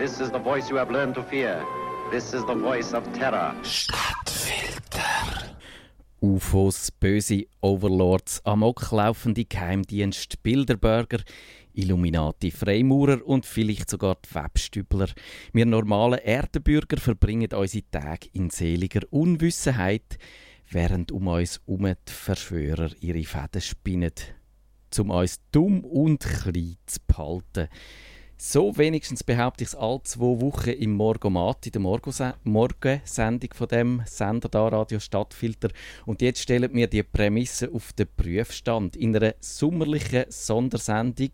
This is the voice you have learned to fear. This is the voice of terror. Stadtfilter. UFOs, böse Overlords, amoklaufende Geheimdienst, Bilderberger, Illuminati, Freimaurer und vielleicht sogar die Webstübler. Wir normalen Erdenbürger verbringen unsere Tage in seliger Unwissenheit, während um uns herum die Verschwörer ihre Fäden spinnen, um uns dumm und klein zu behalten. So wenigstens behaupte ich es alle zwei Wochen im Morgomat, in der Morgensendung von dem Sender da, Radio Stadtfilter. Und jetzt stellen wir die Prämisse auf den Prüfstand. In einer sommerlichen Sondersendung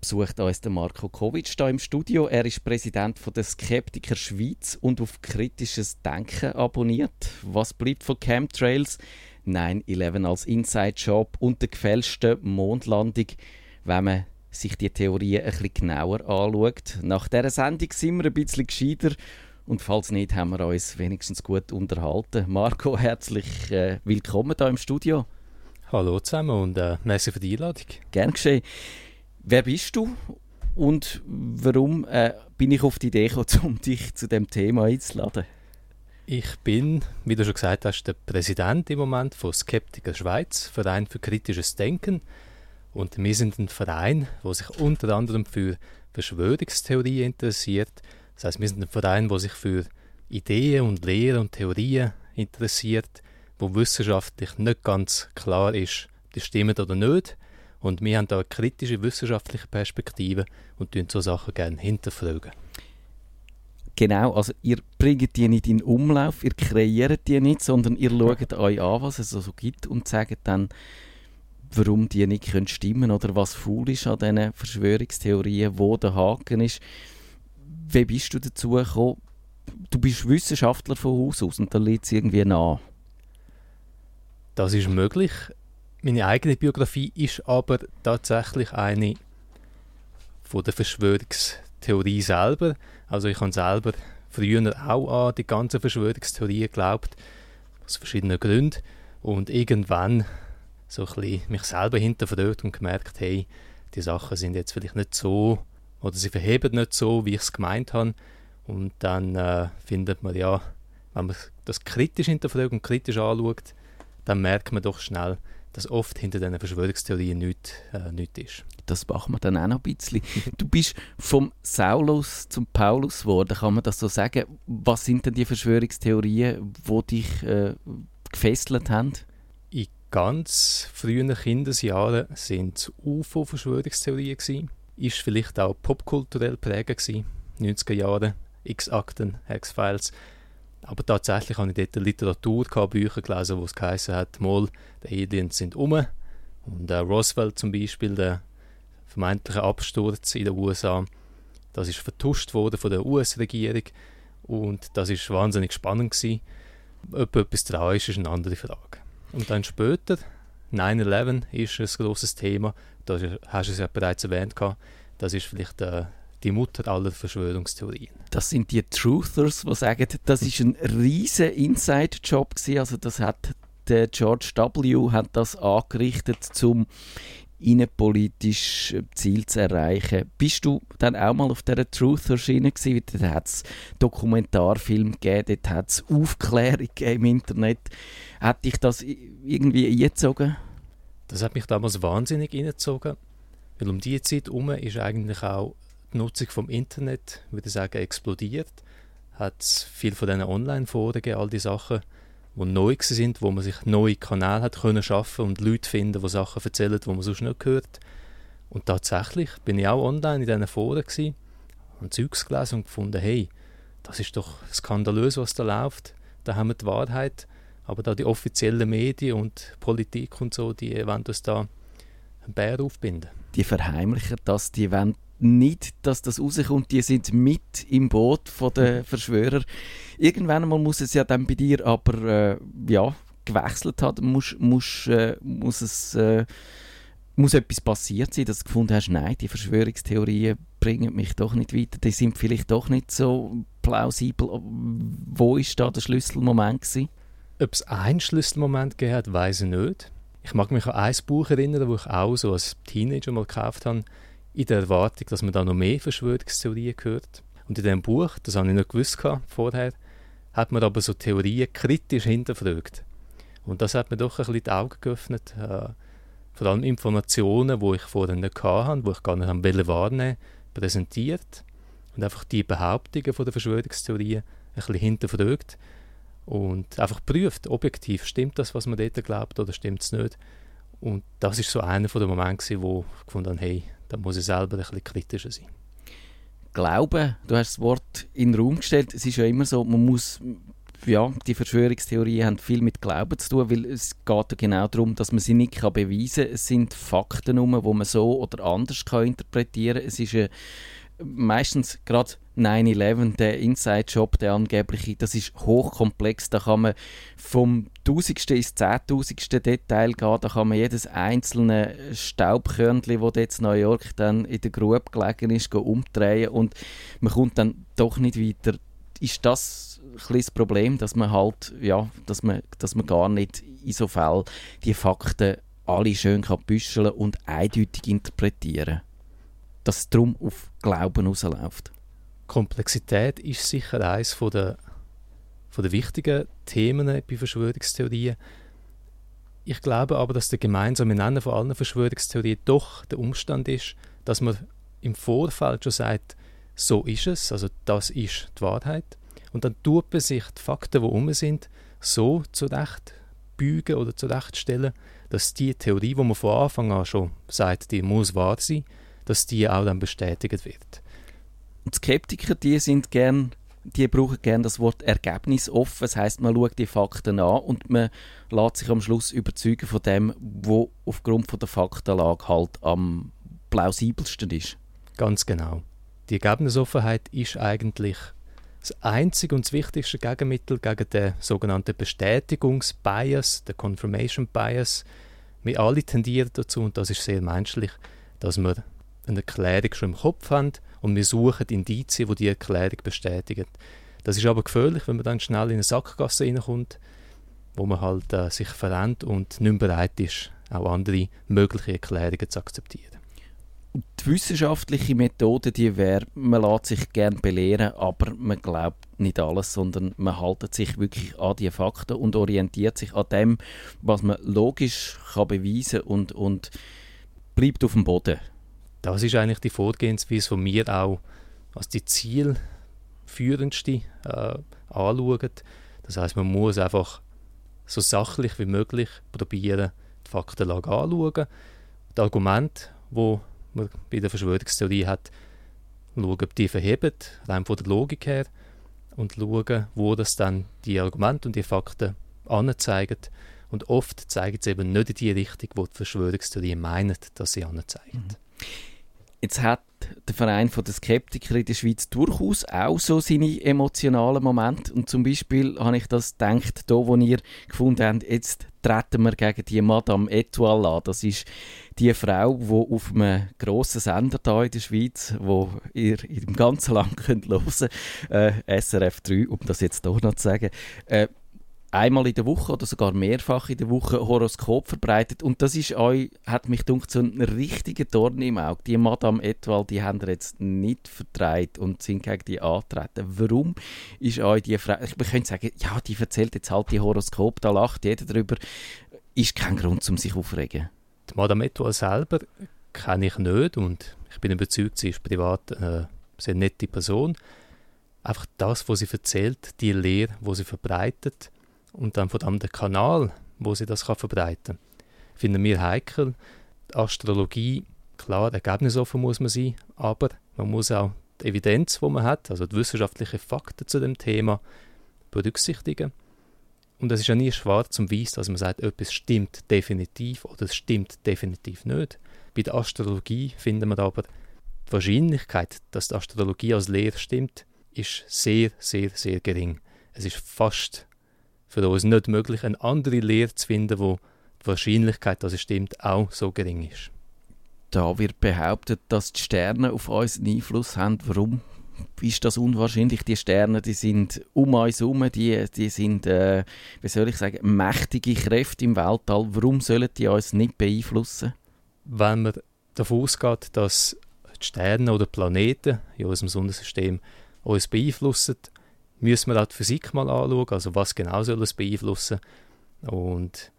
besucht uns der Marco Kovic hier im Studio. Er ist Präsident von der Skeptiker Schweiz und auf kritisches Denken abonniert. Was bleibt von Chemtrails? 9-11 als Inside-Job und der gefälschten Mondlandung, wenn man sich die Theorien ein bisschen genauer anschaut. Nach dieser Sendung sind wir ein bisschen gescheiter und falls nicht, haben wir uns wenigstens gut unterhalten. Marco, herzlich äh, willkommen hier im Studio. Hallo zusammen und äh, merci für die Einladung. Gern geschehen. Wer bist du und warum äh, bin ich auf die Idee gekommen, um dich zu dem Thema einzuladen? Ich bin, wie du schon gesagt hast, der Präsident im Moment von Skeptiker Schweiz, Verein für kritisches Denken. Und wir sind ein Verein, der sich unter anderem für Verschwörungstheorien interessiert. Das heißt, wir sind ein Verein, der sich für Ideen und Lehren und Theorien interessiert, wo wissenschaftlich nicht ganz klar ist, die stimmen oder nicht. Und wir haben da eine kritische wissenschaftliche Perspektive und tun so Sachen gerne hinterfragen. Genau, also ihr bringt die nicht in Umlauf, ihr kreiert die nicht, sondern ihr schaut euch an, was es so also gibt und sagt dann, warum die nicht können stimmen oder was faul ist an diesen Verschwörungstheorien, wo der Haken ist. Wie bist du dazu gekommen? Du bist Wissenschaftler von Haus aus und da liegt es irgendwie nah. Das ist möglich. Meine eigene Biografie ist aber tatsächlich eine von der Verschwörungstheorie selber. Also ich habe selber früher auch an die ganzen Verschwörungstheorien geglaubt, aus verschiedenen Gründen. Und irgendwann so ein bisschen mich selber hinterfragt und gemerkt, hey, die Sachen sind jetzt vielleicht nicht so, oder sie verheben nicht so, wie ich es gemeint habe. Und dann äh, findet man ja, wenn man das kritisch hinterfragt und kritisch anschaut, dann merkt man doch schnell, dass oft hinter diesen Verschwörungstheorien nichts, äh, nichts ist. Das machen wir dann auch noch ein bisschen. Du bist vom Saulus zum Paulus geworden, kann man das so sagen? Was sind denn die Verschwörungstheorien, die dich äh, gefesselt haben? Ganz frühen Kindesjahren sind UFO-Verschwörungstheorien. Ist vielleicht auch popkulturell prägend gewesen. 90er Jahre, X-Akten, X-Files. Aber tatsächlich habe ich dort Literatur, Bücher gelesen, wo es geheißen hat, mal, die Aliens sind um. Und äh, Roswell zum Beispiel, der vermeintliche Absturz in den USA, das ist vertuscht worden von der US-Regierung und das ist wahnsinnig spannend gewesen. Ob etwas dran ist, ist eine andere Frage. Und dann später, 9-11 ist ein grosses Thema, da hast du es ja bereits erwähnt, das ist vielleicht äh, die Mutter aller Verschwörungstheorien. Das sind die Truthers, die sagen, das ist ein riesiger Inside-Job also das hat der George W. hat das angerichtet, um innenpolitisch Ziel zu erreichen. Bist du dann auch mal auf dieser Truther-Schiene gewesen? Dort hat es Dokumentarfilme gegeben, dort hat es Aufklärung im Internet. Hat dich das irgendwie eingezogen? Das hat mich damals wahnsinnig eingezogen, weil um diese Zeit herum ist eigentlich auch die Nutzung vom Internet, würde ich sagen, explodiert. Hat es viel von diesen Online-Foren all die Sachen, die neu sind, wo man sich neue Kanäle hat können schaffen und Leute finden, die Sachen erzählen, die man sonst nicht gehört. Und tatsächlich bin ich auch online in diesen Foren gewesen, und Zeugs gelesen und gefunden, hey, das ist doch skandalös, was da läuft. Da haben wir die Wahrheit, aber da die offiziellen Medien und Politik und so, die wollen uns da einen Bär aufbinden. Die verheimlichen das, die wollen nicht, dass das rauskommt. Die sind mit im Boot von den Verschwörer. Irgendwann einmal muss es ja dann bei dir aber äh, ja, gewechselt haben. Muss, muss, äh, muss es äh, muss etwas passiert sein, dass du gefunden hast, nein, die Verschwörungstheorien bringen mich doch nicht weiter. Die sind vielleicht doch nicht so plausibel. Wo ist da der Schlüsselmoment gewesen? Ob es einen Schlüsselmoment gegeben hat, weiß ich nicht. Ich mag mich an ein Buch erinnern, das ich auch so als Teenager mal gekauft habe in der Erwartung, dass man da noch mehr Verschwörungstheorien hört. Und in diesem Buch, das habe ich nicht gewusst vorher, hat man aber so Theorien kritisch hinterfragt. Und das hat mir doch ein bisschen die Augen geöffnet. Äh, vor allem Informationen, die ich vorher nicht hatte, die ich gar nicht wahrnehmen wollte, präsentiert und einfach die Behauptungen von der Verschwörungstheorien ein bisschen hinterfragt und einfach prüft, objektiv, stimmt das, was man dort glaubt oder stimmt es nicht. Und das ist so einer der Momente, wo ich gefunden habe, hey, da muss ich selber ein bisschen kritischer sein. Glauben, du hast das Wort in den Raum gestellt, es ist ja immer so, man muss ja, die Verschwörungstheorien haben viel mit Glauben zu tun, weil es geht ja genau darum, dass man sie nicht kann beweisen kann. Es sind Fakten, die man so oder anders kann interpretieren kann. Es ist eine meistens gerade 9-11, der Inside-Job, der angebliche, das ist hochkomplex. Da kann man vom tausendsten ins zehntausendste Detail gehen. Da kann man jedes einzelne Staubkörnchen, das dort in New York dann in der Grube gelegen ist, umdrehen und man kommt dann doch nicht weiter. Ist das ein das Problem, dass man halt, ja, dass man, dass man gar nicht in so Fällen die Fakten alle schön kann büscheln und eindeutig interpretieren dass es darum auf Glauben rausläuft. Komplexität ist sicher eines von der, von der wichtigen Themen bei Verschwörungstheorien. Ich glaube aber, dass der gemeinsame Nenner von allen Verschwörungstheorien doch der Umstand ist, dass man im Vorfeld schon sagt, so ist es, also das ist die Wahrheit. Und dann tut man sich die Fakten, die um sind, so zurecht bügen oder zurechtstellen, dass die Theorie, die man von Anfang an schon sagt, die muss wahr sein, dass die auch dann bestätigt wird. Und Skeptiker, die sind gern die brauchen gerne das Wort Ergebnis offen. Das heißt, man schaut die Fakten an und man lässt sich am Schluss überzeugen von dem, wo aufgrund von der Faktenlage halt am plausibelsten ist. Ganz genau. Die Ergebnisoffenheit ist eigentlich das einzige und das wichtigste Gegenmittel gegen den sogenannten Bestätigungsbias, den Confirmation Bias. Wir alle tendieren dazu, und das ist sehr menschlich, dass wir eine Erklärung schon im Kopf haben und wir suchen Indizien, die die Erklärung bestätigen. Das ist aber gefährlich, wenn man dann schnell in eine Sackgasse reinkommt, wo man halt äh, sich verrennt und nicht mehr bereit ist, auch andere mögliche Erklärungen zu akzeptieren. Und die wissenschaftliche Methode, die wäre, man lässt sich gerne belehren, aber man glaubt nicht alles, sondern man haltet sich wirklich an die Fakten und orientiert sich an dem, was man logisch kann beweisen und, und bleibt auf dem Boden das ist eigentlich die Vorgehensweise von mir auch als die zielführendste äh, anschauen. Das heißt, man muss einfach so sachlich wie möglich probieren, die Faktenlage anzuschauen. Die Argumente, die man bei der Verschwörungstheorie hat, schauen, ob die verheben, rein von der Logik her, und schauen, wo das dann die Argumente und die Fakten anzeigen. Und oft zeigen sie eben nicht in die Richtung, wo die Verschwörungstheorie meint, dass sie anzeigen. Mhm. Jetzt hat der Verein der Skeptiker in der Schweiz durchaus auch so seine emotionalen Momente. Und zum Beispiel habe ich das gedacht, da wo ihr gefunden habt, jetzt treten wir gegen die Madame Etoile an. Das ist die Frau, die auf einem grossen Sender hier in der Schweiz, wo ihr im ganzen Land könnt hören könnt, äh, SRF 3, um das jetzt hier noch zu sagen, äh, einmal in der Woche oder sogar mehrfach in der Woche Horoskop verbreitet und das ist euch, hat mich gedacht, so ein richtiger Dorn im Auge. Die Madame Etwal, die haben jetzt nicht vertreibt und sind gegen die antreten. Warum ist euch die Frau, ich könnte sagen, ja, die erzählt jetzt halt die Horoskop, da lacht jeder drüber, ist kein Grund, um sich aufregen. Die Madame Etwal selber kenne ich nicht und ich bin überzeugt, sie ist privat eine sehr nette Person. Einfach das, was sie erzählt, die Lehre, wo sie verbreitet, und dann von allem der Kanal, wo sie das kann verbreiten kann, finden wir heikel. Die Astrologie, klar, ergebnisoffen muss man sein, aber man muss auch die Evidenz, die man hat, also die wissenschaftlichen Fakten zu dem Thema, berücksichtigen. Und es ist ja nie schwarz und weiß, dass man sagt, etwas stimmt definitiv oder es stimmt definitiv nicht. Bei der Astrologie finden wir aber, die Wahrscheinlichkeit, dass die Astrologie als Lehre stimmt, ist sehr, sehr, sehr gering. Es ist fast für uns nicht möglich, eine andere Lehre zu finden, wo die Wahrscheinlichkeit, dass es stimmt, auch so gering ist. Da wird behauptet, dass die Sterne auf uns einen Einfluss haben. Warum ist das unwahrscheinlich? Die Sterne, die sind um uns herum, die, die sind, äh, wie soll ich sagen, mächtige Kräfte im Weltall. Warum sollen die uns nicht beeinflussen? Wenn man davon ausgeht, dass die Sterne oder Planeten in unserem Sonnensystem uns beeinflussen, müssen wir auch die Physik mal anschauen, also was genau soll es beeinflussen. Und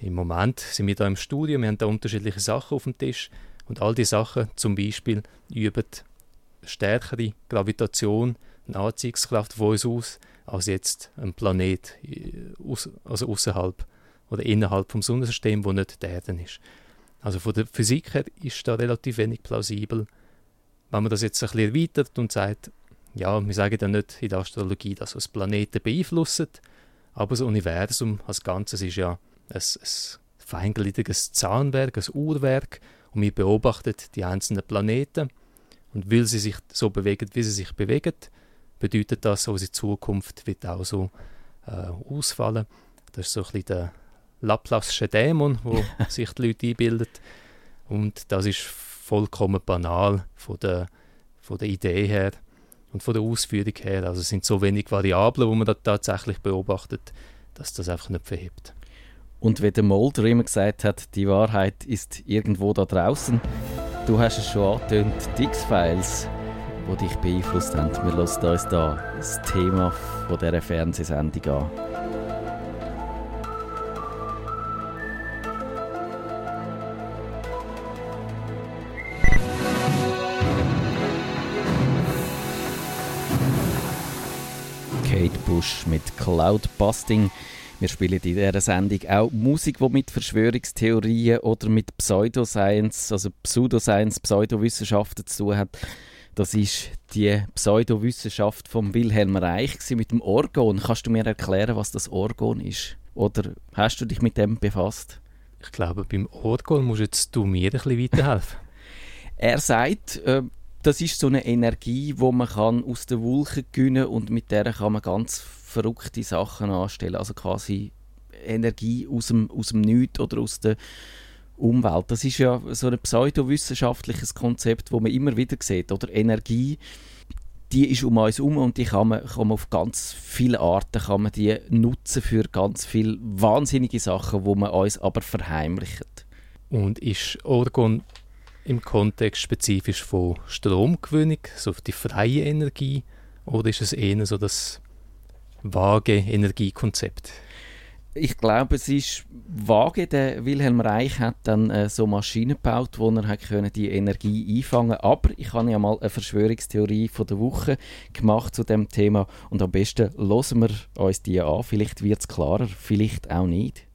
im Moment sind wir da im Studio, wir haben da unterschiedliche Sachen auf dem Tisch und all die Sachen zum Beispiel üben stärkere Gravitation, eine Anziehungskraft von uns aus, als jetzt ein Planet, äh, also außerhalb oder innerhalb vom Sonnensystem, wo nicht der Erde ist. Also von der Physik her ist da relativ wenig plausibel. Wenn man das jetzt ein bisschen erweitert und sagt, ja, wir sagen ja nicht in der Astrologie, dass uns Planeten beeinflussen, aber das Universum als Ganzes ist ja ein, ein feingliedriges Zahnwerk, ein Uhrwerk und wir beobachten die einzelnen Planeten und weil sie sich so bewegen, wie sie sich bewegen, bedeutet das, unsere Zukunft wird auch so äh, ausfallen. Das ist so ein bisschen der Laplace'sche Dämon, wo sich die Leute einbildet. Und das ist vollkommen banal von der, von der Idee her und von der Ausführung her. Also es sind so wenig Variablen, wo man da tatsächlich beobachtet, dass das einfach nicht verhebt. Und wie der Mulder immer gesagt hat, die Wahrheit ist irgendwo da draußen. Du hast es schon angetönt, die X-Files, die dich beeinflusst haben. Wir hören uns da das Thema von dieser Fernsehsendung an. Bush mit Cloudbusting. Wir spielen in dieser Sendung auch Musik, die mit Verschwörungstheorien oder mit Pseudoscience, also Pseudoscience, Pseudowissenschaften zu tun hat. Das ist die Pseudowissenschaft von Wilhelm Reich mit dem Orgon. Kannst du mir erklären, was das Orgon ist? Oder hast du dich mit dem befasst? Ich glaube, beim Orgon musst jetzt du mir ein bisschen weiterhelfen. er sagt, äh, das ist so eine Energie, wo man kann aus den Wolken gewinnen und mit der kann man ganz verrückte Sachen anstellen. Also quasi Energie aus dem, aus dem Nichts oder aus der Umwelt. Das ist ja so ein pseudowissenschaftliches Konzept, wo man immer wieder sieht. Oder Energie, die ist um uns herum und die kann man, kann man auf ganz viele Arten kann man die nutzen für ganz viele wahnsinnige Sachen, wo man uns aber verheimlicht. Und ist Orgon im Kontext spezifisch von Stromgewinnung, so die freie Energie, oder ist es eher so das vage Energiekonzept? Ich glaube, es ist vage. Der Wilhelm Reich hat dann äh, so Maschinen gebaut, wo er hat können die Energie einfangen. Aber ich habe ja mal eine Verschwörungstheorie von der Woche gemacht zu dem Thema und am besten hören wir uns die an. Vielleicht wird es klarer, vielleicht auch nicht.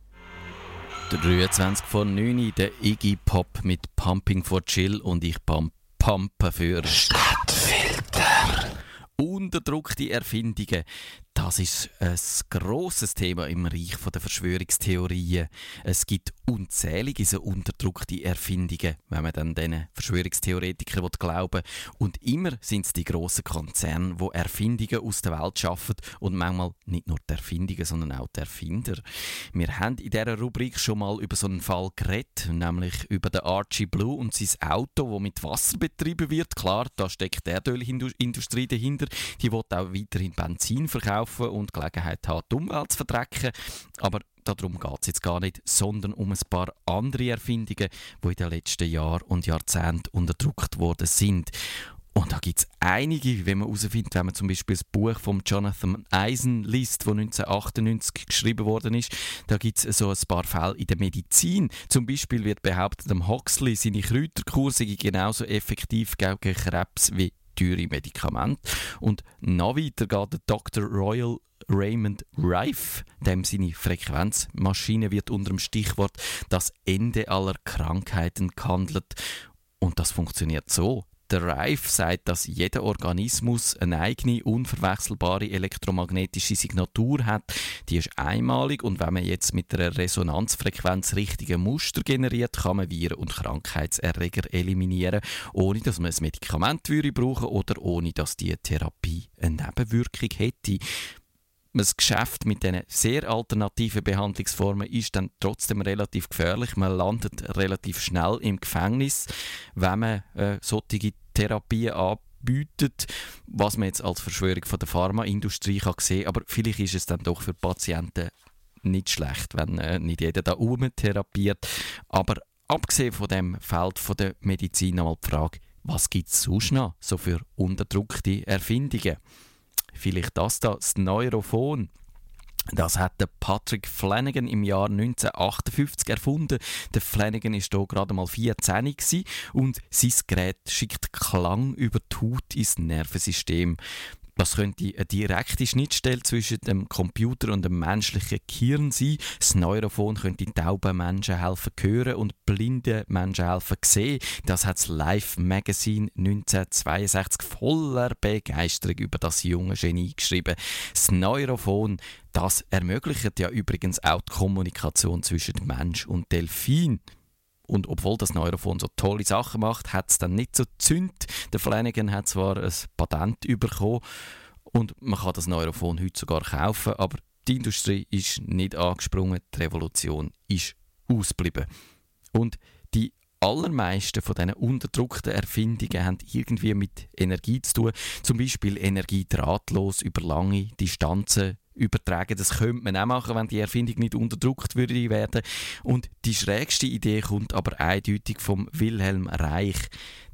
23 von 9, der Iggy Pop mit Pumping for Chill und ich pumpe für Stadtfilter. Unterdruckte Erfindungen. Das ist ein grosses Thema im Reich der Verschwörungstheorien. Es gibt unzählige so unterdrückte Erfindungen, wenn man dann diesen Verschwörungstheoretikern glauben Und immer sind es die grossen Konzerne, die Erfindungen aus der Welt schaffen und manchmal nicht nur die Erfindungen, sondern auch die Erfinder. Wir haben in dieser Rubrik schon mal über so einen Fall geredet, nämlich über den Archie Blue und sein Auto, das mit Wasser betrieben wird. Klar, da steckt die Erdölindustrie dahinter. Die will auch weiterhin Benzin verkaufen kaufen und Gelegenheit haben, die Umwelt zu verdrecken. Aber darum geht es jetzt gar nicht, sondern um ein paar andere Erfindungen, die in den letzten Jahren und Jahrzehnten unterdrückt worden sind. Und da gibt es einige, wie man herausfindet, wenn man zum Beispiel das Buch von Jonathan Eisen liest, das 1998 geschrieben worden ist. Da gibt es so ein paar Fälle in der Medizin. Zum Beispiel wird behauptet, dem Huxley seine Kräuterkur sei genauso effektiv gegen Krebs wie teure Medikamente. Und noch weiter geht der Dr. Royal Raymond Rife, dem seine Frequenzmaschine wird unter dem Stichwort das Ende aller Krankheiten gehandelt. Und das funktioniert so. Der Rife sagt, dass jeder Organismus eine eigene, unverwechselbare elektromagnetische Signatur hat. Die ist einmalig und wenn man jetzt mit einer Resonanzfrequenz richtige Muster generiert, kann man Viren und Krankheitserreger eliminieren, ohne dass man ein Medikament würde brauchen oder ohne dass die Therapie eine Nebenwirkung hätte das Geschäft mit diesen sehr alternativen Behandlungsformen ist dann trotzdem relativ gefährlich. Man landet relativ schnell im Gefängnis, wenn man äh, solche Therapien anbietet, was man jetzt als Verschwörung von der Pharmaindustrie kann sehen aber vielleicht ist es dann doch für Patienten nicht schlecht, wenn äh, nicht jeder da therapiert. Aber abgesehen von dem Feld von der Medizin einmal die Frage, was gibt es sonst noch so für unterdrückte Erfindungen? Vielleicht das da, das Neurophon. Das hat der Patrick Flanagan im Jahr 1958 erfunden. Der Flanagan ist hier gerade mal 14 und sein Gerät schickt Klang über die Haut ins Nervensystem. Das könnte eine direkte Schnittstelle zwischen dem Computer und dem menschlichen Gehirn sein. Das Neurophon könnte tauben Menschen helfen hören und blinden Menschen helfen sehen. Das hat das Life Magazine 1962 voller Begeisterung über das junge Genie geschrieben. Das Neurophon, das ermöglicht ja übrigens auch die Kommunikation zwischen Mensch und Delfin. Und obwohl das Neurophon so tolle Sachen macht, hat es dann nicht so zündt. Der Flanagan hat zwar ein Patent bekommen und man kann das Neurophon heute sogar kaufen, aber die Industrie ist nicht angesprungen, die Revolution ist ausgeblieben. Und die allermeisten von diesen unterdrückten Erfindungen haben irgendwie mit Energie zu tun. Zum Beispiel Energie drahtlos über lange Distanzen übertragen. Das könnte man auch machen, wenn die Erfindung nicht unterdrückt würde werden. Und die schrägste Idee kommt aber eindeutig vom Wilhelm Reich.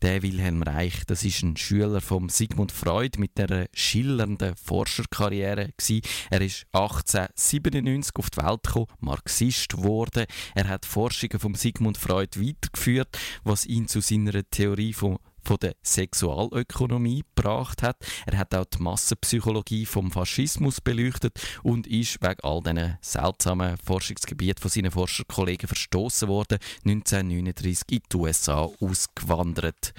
Der Wilhelm Reich, das ist ein Schüler von Sigmund Freud mit einer schillernden Forscherkarriere gewesen. Er ist 1897 auf die Welt gekommen, Marxist wurde. Er hat Forschungen von Sigmund Freud weitergeführt, was ihn zu seiner Theorie von von der Sexualökonomie gebracht hat. Er hat auch die Massenpsychologie vom Faschismus beleuchtet und ist wegen all diesen seltsamen Forschungsgebieten von seinen Forscherkollegen verstoßen worden, 1939 in die USA ausgewandert.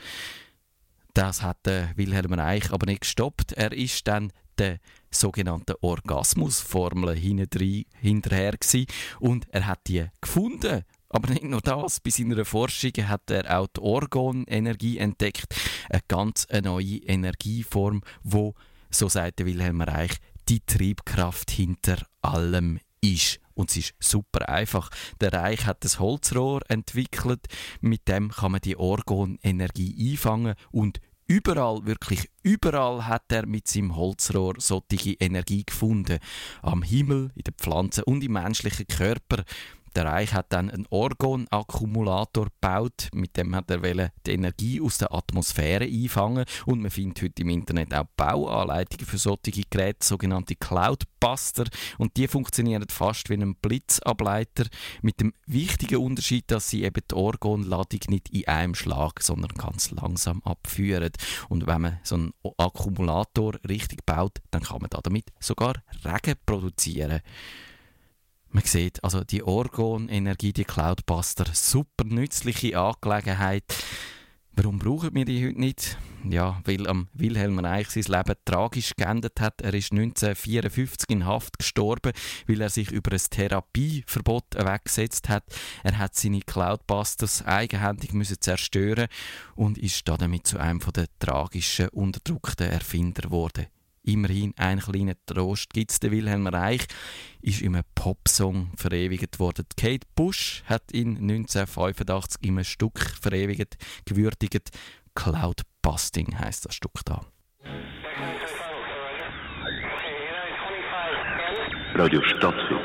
Das hat Wilhelm Reich aber nicht gestoppt. Er ist dann der sogenannten Orgasmusformel hinterher gewesen und er hat die gefunden aber nicht nur das, bei seiner Forschung hat er auch die Orgonenergie entdeckt, eine ganz neue Energieform, wo, so sagte Wilhelm Reich, die Triebkraft hinter allem ist. Und es ist super einfach. Der Reich hat das Holzrohr entwickelt, mit dem kann man die Orgonenergie einfangen und überall, wirklich überall hat er mit seinem Holzrohr solche Energie gefunden. Am Himmel, in den Pflanzen und im menschlichen Körper. Der Reich hat dann einen Orgon-Akkumulator gebaut, mit dem hat er die Energie aus der Atmosphäre einfangen. Und man findet heute im Internet auch Bauanleitungen für solche Geräte, sogenannte Cloudbuster. Und die funktionieren fast wie ein Blitzableiter mit dem wichtigen Unterschied, dass sie eben die Orgonladung nicht in einem Schlag, sondern ganz langsam abführen. Und wenn man so einen Akkumulator richtig baut, dann kann man damit sogar Regen produzieren. Man sieht, also die Orgon-Energie, die Cloudbuster, super nützliche Angelegenheit. Warum brauchen wir die heute nicht? Ja, weil am Wilhelm Reich sein Leben tragisch geendet hat. Er ist 1954 in Haft gestorben, weil er sich über ein Therapieverbot weggesetzt hat. Er hat seine Cloudbusters eigenhändig müssen zerstören und ist damit zu einem der tragischen, unterdrückten Erfinder geworden. Immerhin ein kleiner Trost gibt es. Der Wilhelm Reich ist in einem Popsong verewigt worden. Kate Bush hat ihn 1985 in einem Stück verewigt, gewürdigt. Cloud Busting heißt das Stück da. Radio Stadtfilm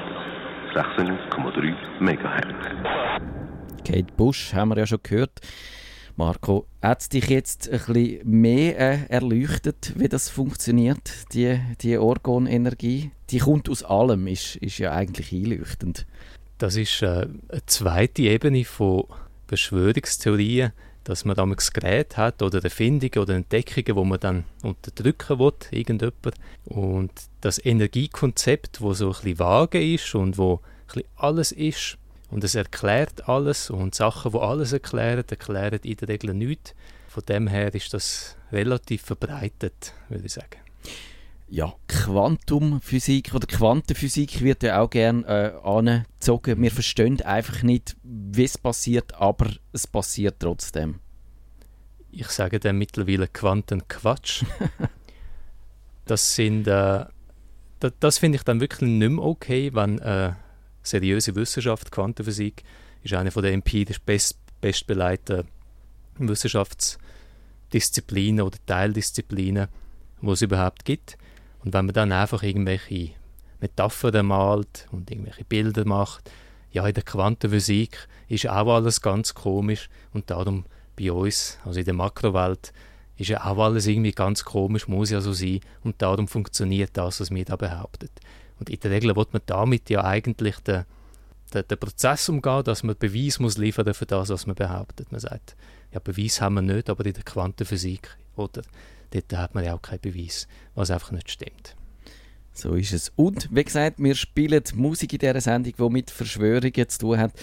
96,3 MHz. Kate Bush haben wir ja schon gehört. Marco, hat es dich jetzt ein bisschen mehr äh, erleuchtet, wie das funktioniert, die, die Orgonenergie? Die kommt aus allem, ist, ist ja eigentlich einleuchtend. Das ist äh, eine zweite Ebene von Verschwörungstheorien, dass man damals Gerät hat oder Erfindungen oder Entdeckungen, wo man dann unterdrücken will, irgendjemand. Und das Energiekonzept, wo so ein bisschen vage ist und wo ein bisschen alles ist, und es erklärt alles und Sachen, die alles erklären, erklären in der Regel nichts. Von dem her ist das relativ verbreitet, würde ich sagen. Ja, Quantumphysik oder Quantenphysik wird ja auch gerne äh, angezogen. Wir verstehen einfach nicht, wie es passiert, aber es passiert trotzdem. Ich sage dann mittlerweile Quantenquatsch. das sind, äh, das, das finde ich dann wirklich nicht mehr okay, wenn äh, seriöse Wissenschaft, Quantenphysik, ist eine von der empirisch best, bestbeleiteten Wissenschaftsdisziplinen oder Teildisziplinen, die es überhaupt gibt. Und wenn man dann einfach irgendwelche Metaphern malt und irgendwelche Bilder macht, ja, in der Quantenphysik ist auch alles ganz komisch und darum bei uns, also in der Makrowelt, ist ja auch alles irgendwie ganz komisch, muss ja so sein. Und darum funktioniert das, was wir da behaupten. Und in der Regel wird man damit ja eigentlich den, den, den Prozess umgehen, dass man Beweis muss liefern für das, was man behauptet. Man sagt, ja, Beweis haben wir nicht, aber in der Quantenphysik, oder? Dort hat man ja auch keinen Beweis, was einfach nicht stimmt. So ist es. Und wie gesagt, wir spielen Musik in dieser Sendung, die mit Verschwörungen zu tun hat.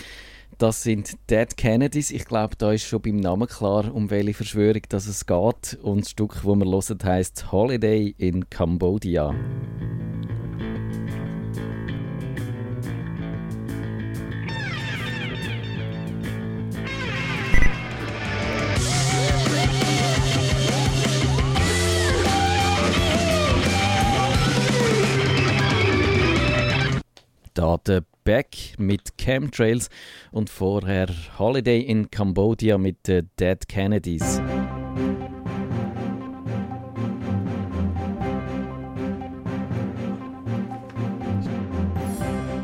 Das sind Dead Kennedys. Ich glaube, da ist schon beim Namen klar, um welche Verschwörung das es geht. Und das Stück, das wir hören, heisst Holiday in Cambodia. Da der Beck mit Chemtrails und vorher Holiday in Cambodia mit den Dead Kennedys.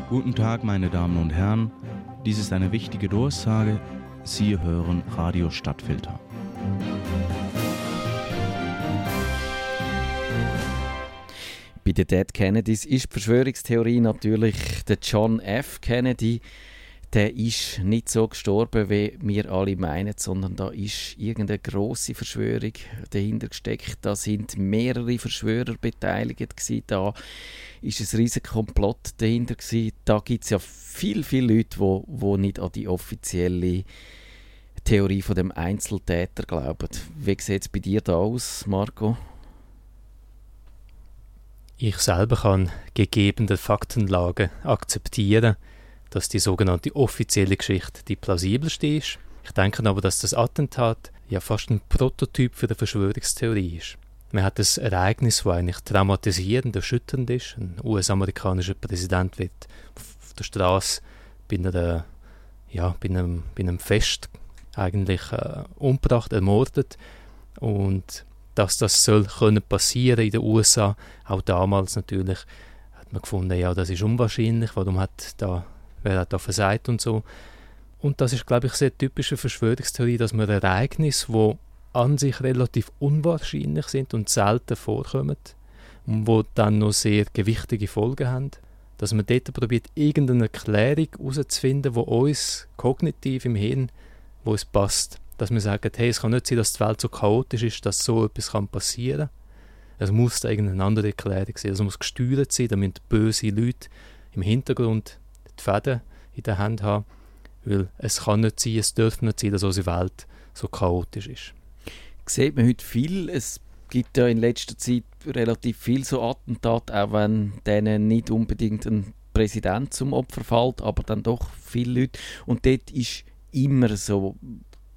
Guten Tag, meine Damen und Herren. Dies ist eine wichtige Durchsage. Sie hören Radio Stadtfilter. Bei den Dead Kennedys ist die Verschwörungstheorie natürlich der John F. Kennedy. Der ist nicht so gestorben, wie wir alle meinen, sondern da ist irgendeine große Verschwörung dahinter gesteckt. Da sind mehrere Verschwörer beteiligt gewesen. Da ist ein riesiger Komplott dahinter gewesen. Da gibt es ja viel, viele Leute, wo, wo nicht an die offizielle Theorie von dem Einzeltäter glauben. Wie sieht es bei dir da aus, Marco? Ich selber kann gegeben der Faktenlage akzeptieren, dass die sogenannte offizielle Geschichte die plausibelste ist. Ich denke aber, dass das Attentat ja fast ein Prototyp für die Verschwörungstheorie ist. Man hat das Ereignis, das eigentlich traumatisierend, erschütternd ist. Ein US-amerikanischer Präsident wird auf der Straße bei, einer, ja, bei, einem, bei einem Fest eigentlich äh, umgebracht, ermordet. Und dass das soll können passieren in den USA. Auch damals natürlich hat man gefunden, ja, das ist unwahrscheinlich, warum hat da, wer hat da versagt und so. Und das ist, glaube ich, sehr typische Verschwörungstheorie, dass man Ereignisse, wo an sich relativ unwahrscheinlich sind und selten vorkommen und wo dann noch sehr gewichtige Folgen haben, dass man dort probiert, irgendeine Erklärung herauszufinden, wo uns kognitiv im Hirn, wo es passt dass wir sagen, hey, es kann nicht sein, dass die Welt so chaotisch ist, dass so etwas kann passieren kann. Es muss irgendeine andere Erklärung sein. Es muss gesteuert sein, damit böse Leute im Hintergrund die Fäden in der Hand haben. Weil es kann nicht sein, es darf nicht sein, dass unsere Welt so chaotisch ist. Sieht man heute viel. Es gibt ja in letzter Zeit relativ viel so Attentate, auch wenn denen nicht unbedingt ein Präsident zum Opfer fällt, aber dann doch viele Leute. Und dort ist immer so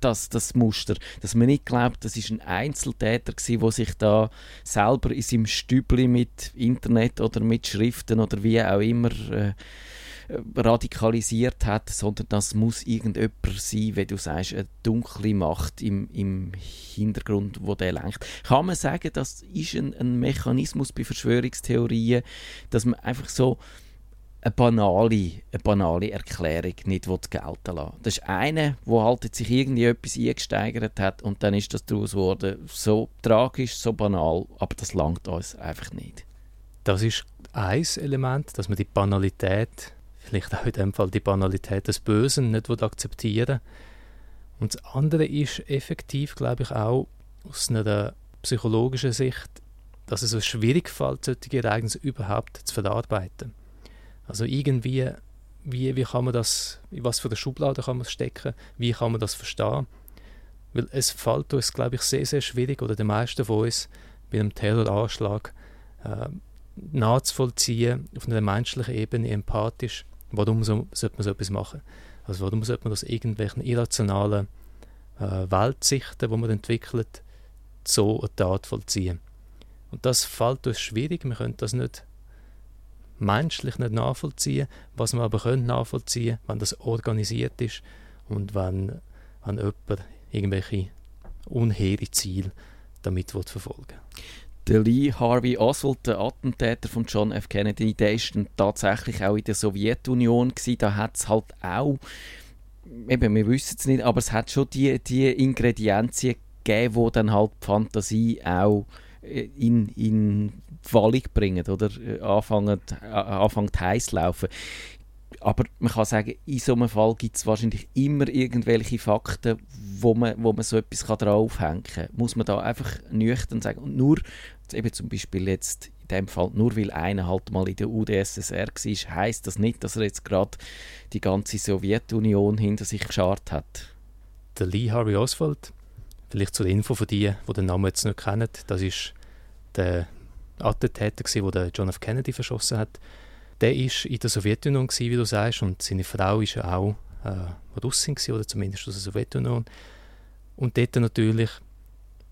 das, das Muster, dass man nicht glaubt, das ist ein Einzeltäter gewesen, der sich da selber in seinem Stübli mit Internet oder mit Schriften oder wie auch immer äh, radikalisiert hat, sondern das muss irgendjemand sein, wie du sagst, eine dunkle Macht im, im Hintergrund, wo der lenkt. Kann man sagen, das ist ein, ein Mechanismus bei Verschwörungstheorien, dass man einfach so eine banale, eine banale Erklärung nicht gelten lassen Das ist eine, wo halt sich irgendwie etwas eingesteigert hat und dann ist das daraus geworden. So tragisch, so banal, aber das langt uns einfach nicht. Das ist ein Element, dass man die Banalität, vielleicht auch in dem Fall die Banalität des Bösen, nicht akzeptieren Und das andere ist effektiv, glaube ich, auch aus einer psychologischen Sicht, dass es so schwierig fällt, solche Ereignisse überhaupt zu verarbeiten. Also irgendwie, wie, wie kann man das, in was für eine Schublade kann man es stecken, wie kann man das verstehen? Weil es fällt uns, glaube ich, sehr, sehr schwierig, oder den meisten von uns, bei einem Terroranschlag äh, nachzuvollziehen, auf einer menschlichen Ebene, empathisch, warum so, sollte man so etwas machen? Also warum sollte man das irgendwelchen irrationalen äh, Weltsichten, die man entwickelt, so eine Tat vollziehen? Und das fällt uns schwierig, wir können das nicht menschlich nicht nachvollziehen, was man aber können nachvollziehen, wenn das organisiert ist und wenn, wenn jemand irgendwelche unhehre Ziele damit verfolgen der Lee Harvey Oswald, der Attentäter von John F. Kennedy, der ist tatsächlich auch in der Sowjetunion gewesen. Da hat es halt auch eben, wir wissen es nicht, aber es hat schon die, die Ingredienzien gegeben, die dann halt die Fantasie auch in, in Wallung bringen oder anfangen, äh, anfangen heiß laufen. Aber man kann sagen, in so einem Fall gibt es wahrscheinlich immer irgendwelche Fakten, wo man, wo man so etwas draufhängen kann. Muss man da einfach nüchtern sagen. Und nur, eben zum Beispiel jetzt in dem Fall, nur weil einer halt mal in der UdSSR war, heisst das nicht, dass er jetzt gerade die ganze Sowjetunion hinter sich geschart hat. Der Lee Harvey Oswald, vielleicht zur Info von die, die den Namen jetzt nicht kennen, das ist der Attentäter, der John F. Kennedy verschossen hat der war in der Sowjetunion, gewesen, wie du sagst, und seine Frau war ja auch äh, Russin, gewesen, oder zumindest aus der Sowjetunion. Und dort natürlich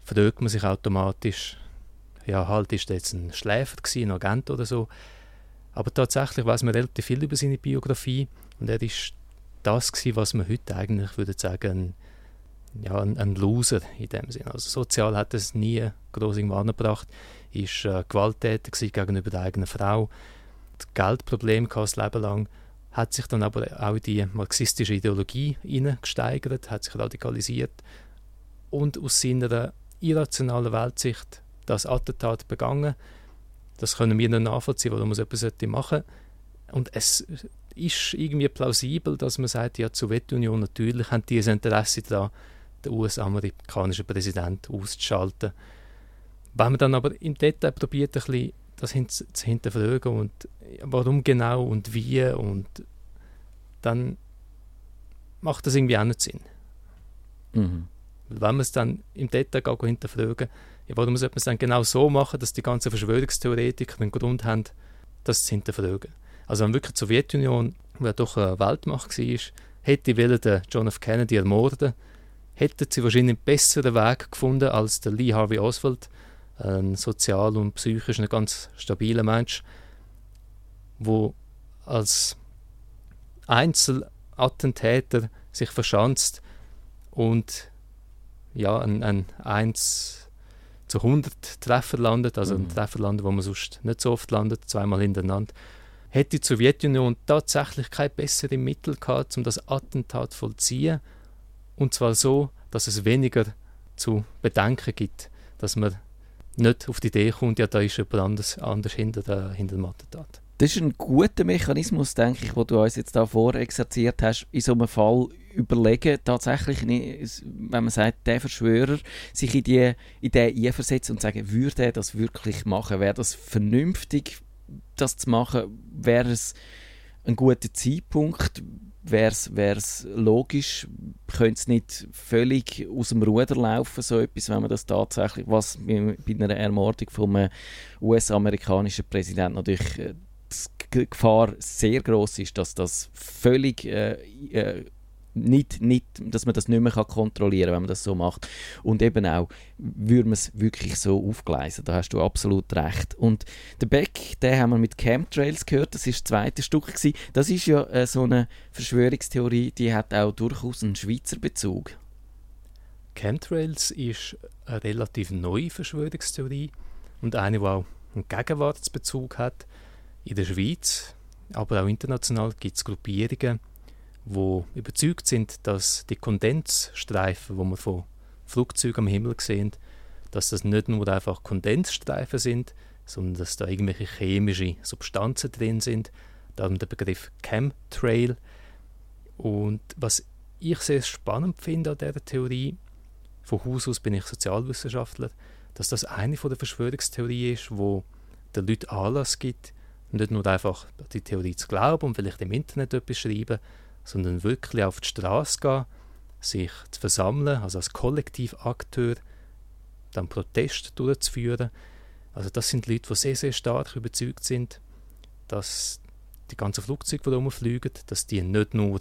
fragt man sich automatisch, ja, halt, ist der jetzt ein Schläfer gewesen, ein Agent oder so. Aber tatsächlich weiß man relativ viel über seine Biografie und er ist das gewesen, was man heute eigentlich würde sagen, ein, ja, ein, ein Loser in dem Sinne. Also sozial hat es nie groß irgendwo angebracht, ist äh, gewalttätig gegenüber der eigenen Frau, Geldproblem das Leben lang, hat sich dann aber auch in die marxistische Ideologie gesteigert, hat sich radikalisiert und aus seiner irrationalen Weltsicht das Attentat begangen. Das können wir nicht nachvollziehen, warum man so etwas machen sollte. Und es ist irgendwie plausibel, dass man sagt, ja, die Sowjetunion natürlich haben die ein Interesse daran, den US-amerikanischen Präsidenten auszuschalten. Wenn man dann aber im Detail probiert, ein bisschen das hin zu hinterfragen und warum genau und wie und dann macht das irgendwie auch nicht Sinn. Mhm. Wenn man es dann im Detail hinterfragen, ja, warum sollte man es dann genau so machen, dass die ganzen Verschwörungstheoretiker einen Grund haben, das zu hinterfragen. Also wenn wirklich die Sowjetunion, die doch eine Weltmacht war, hätte den John F. Kennedy ermorden, hätten sie wahrscheinlich einen besseren Weg gefunden als der Lee Harvey Oswald, ein sozial und psychisch ein ganz stabiler Mensch, wo als Einzelattentäter sich verschanzt und ja, ein, ein 1 zu 100 Treffer landet, also mhm. ein Treffer landet, wo man sonst nicht so oft landet, zweimal hintereinander, hätte die Sowjetunion tatsächlich kein besseres Mittel gehabt, um das Attentat vollziehen. Und zwar so, dass es weniger zu bedenken gibt, dass man nicht auf die Idee kommt, ja, da ist jemand anders, anders hinter, der, hinter dem Attentat. Das ist ein guter Mechanismus, denke ich, den du uns jetzt da vorexerziert hast, in so einem Fall überlegen, tatsächlich, wenn man sagt, der Verschwörer, sich in die Idee einversetzen und sagen, würde er das wirklich machen? Wäre das vernünftig, das zu machen? Wäre es ein guter Zeitpunkt? Wäre es logisch, könnte es nicht völlig aus dem Ruder laufen, so etwas, wenn man das tatsächlich, was bei einer Ermordung vom US-amerikanischen Präsidenten natürlich äh, die Gefahr sehr groß ist, dass das völlig äh, äh, nicht, nicht, dass man das nicht mehr kontrollieren kann, wenn man das so macht. Und eben auch, würde man es wirklich so aufgleisen, da hast du absolut recht. Und der Beck, den haben wir mit Chemtrails gehört, das ist das zweite Stück gewesen. Das ist ja äh, so eine Verschwörungstheorie, die hat auch durchaus einen Schweizer Bezug. Chemtrails ist eine relativ neue Verschwörungstheorie und eine, die auch einen Gegenwartsbezug hat. In der Schweiz, aber auch international gibt es Gruppierungen, wo überzeugt sind, dass die Kondensstreifen, wo man von Flugzeugen am Himmel sehen, dass das nicht nur einfach Kondensstreifen sind, sondern dass da irgendwelche chemische Substanzen drin sind. Darum der Begriff Chemtrail. Und was ich sehr spannend finde an dieser Theorie, von Haus aus bin ich Sozialwissenschaftler, dass das eine von der Verschwörungstheorien ist, wo den Leuten Anlass gibt, nicht nur einfach die Theorie zu glauben und vielleicht im Internet etwas schreiben, sondern wirklich auf die Straße gehen, sich zu versammeln, also als Kollektivakteur dann Protest durchzuführen. Also das sind Leute, die sehr, sehr stark überzeugt sind, dass die ganzen Flugzeuge, die rumfliegen, dass die nicht nur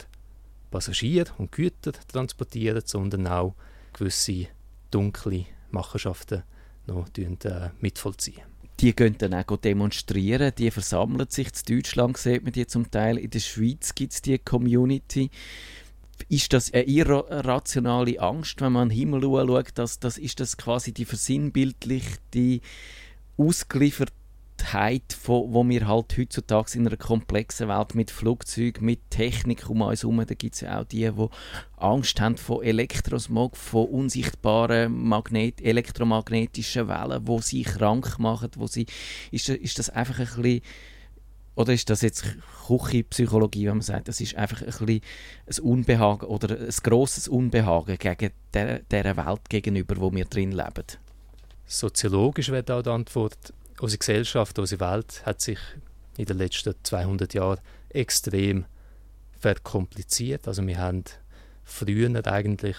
Passagiere und Güter transportieren, sondern auch gewisse dunkle Machenschaften noch äh, mitvollziehen die gehen dann auch demonstrieren, die versammeln sich. In Deutschland sieht man die zum Teil, in der Schweiz gibt es die Community. Ist das eine irrationale Angst, wenn man an den Himmel schaut, dass, dass, ist das quasi die versinnbildlichte, ausgelieferte Unbestimmtheit, von, wo wir halt heutzutage in einer komplexen Welt mit Flugzeugen, mit Technik um uns herum, da gibt es ja auch die, die Angst haben vor Elektrosmog, von unsichtbaren Magnet elektromagnetischen Wellen, wo sie krank machen, wo sie, ist, ist das einfach ein bisschen oder ist das jetzt Küchenpsychologie, wenn man sagt, das ist einfach ein bisschen ein Unbehagen oder ein grosses Unbehagen gegen der, dieser Welt gegenüber, wo wir drin leben? Soziologisch wäre da die Antwort, unsere Gesellschaft, unsere Welt hat sich in den letzten 200 Jahren extrem verkompliziert. Also wir haben früher eigentlich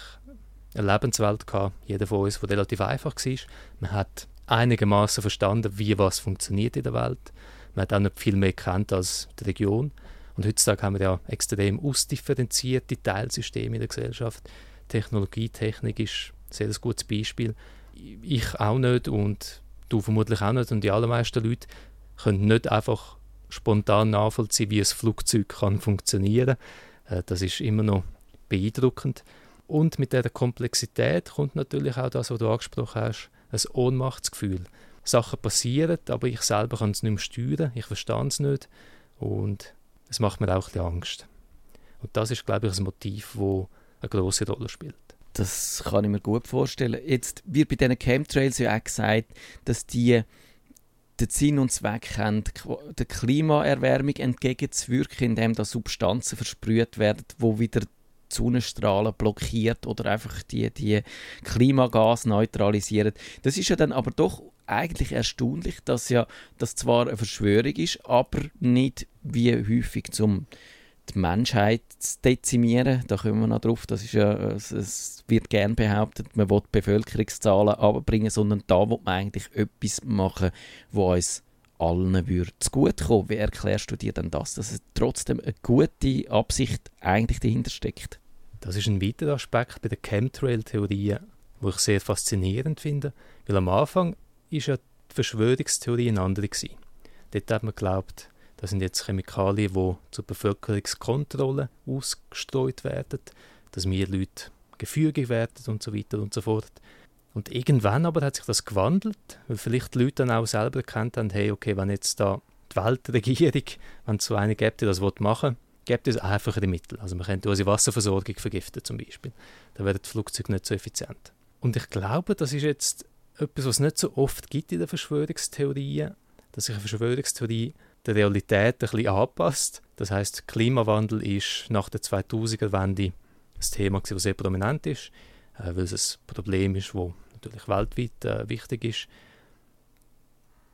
eine Lebenswelt gehabt, jeder von uns, die relativ einfach war. Man hat einigermaßen verstanden, wie was funktioniert in der Welt man hat auch nicht viel mehr kennt als die Region. Und heutzutage haben wir ja extrem ausdifferenzierte Teilsysteme in der Gesellschaft. Technologie, Technik ist ein sehr gutes Beispiel. Ich auch nicht und du vermutlich auch nicht und die allermeisten Leute können nicht einfach spontan nachvollziehen, wie ein Flugzeug kann funktionieren kann. Äh, das ist immer noch beeindruckend. Und mit dieser Komplexität kommt natürlich auch das, was du angesprochen hast, ein Ohnmachtsgefühl. Sachen passieren, aber ich selber kann es nicht mehr steuern, ich verstehe es nicht und es macht mir auch ein bisschen Angst. Und das ist, glaube ich, ein Motiv, das eine große Rolle spielt. Das kann ich mir gut vorstellen. Jetzt wird bei diesen Chemtrails ja auch gesagt, dass die den Sinn und Zweck haben, der Klimaerwärmung entgegenzuwirken, indem da Substanzen versprüht werden, wo wieder die Sonnenstrahlen blockiert oder einfach die, die Klimagas neutralisieren. Das ist ja dann aber doch eigentlich erstaunlich, dass ja das zwar eine Verschwörung ist, aber nicht wie häufig zum die Menschheit zu dezimieren. Da kommen wir noch drauf. Das ist ja, es wird gern behauptet, man will Bevölkerungszahlen abbringen, sondern da will man eigentlich etwas machen, wo uns allen würde zugutekommen. Wie erklärst du dir denn das, dass es trotzdem eine gute Absicht eigentlich dahinter steckt? Das ist ein weiterer Aspekt bei der Chemtrail-Theorie, wo ich sehr faszinierend finde, weil am Anfang ist ja die Verschwörungstheorie eine andere gewesen. Dort hat man geglaubt, das sind jetzt Chemikalien, die zur Bevölkerungskontrolle ausgestreut werden, dass wir Leute gefügig werden und so weiter und so fort. Und irgendwann aber hat sich das gewandelt, weil vielleicht die Leute dann auch selber erkannt haben, hey, okay, wenn jetzt da die Weltregierung, wenn es so eine gibt, die das machen will, gibt es einfachere Mittel. Also man könnte unsere Wasserversorgung vergiften zum Beispiel. Dann werden die Flugzeuge nicht so effizient. Und ich glaube, das ist jetzt etwas, was es nicht so oft gibt in den Verschwörungstheorien, dass sich eine Verschwörungstheorie der Realität ein bisschen anpasst. Das heißt, Klimawandel ist nach der 2000er-Wende ein Thema, das sehr prominent ist, äh, weil es ein Problem ist, das natürlich weltweit äh, wichtig ist.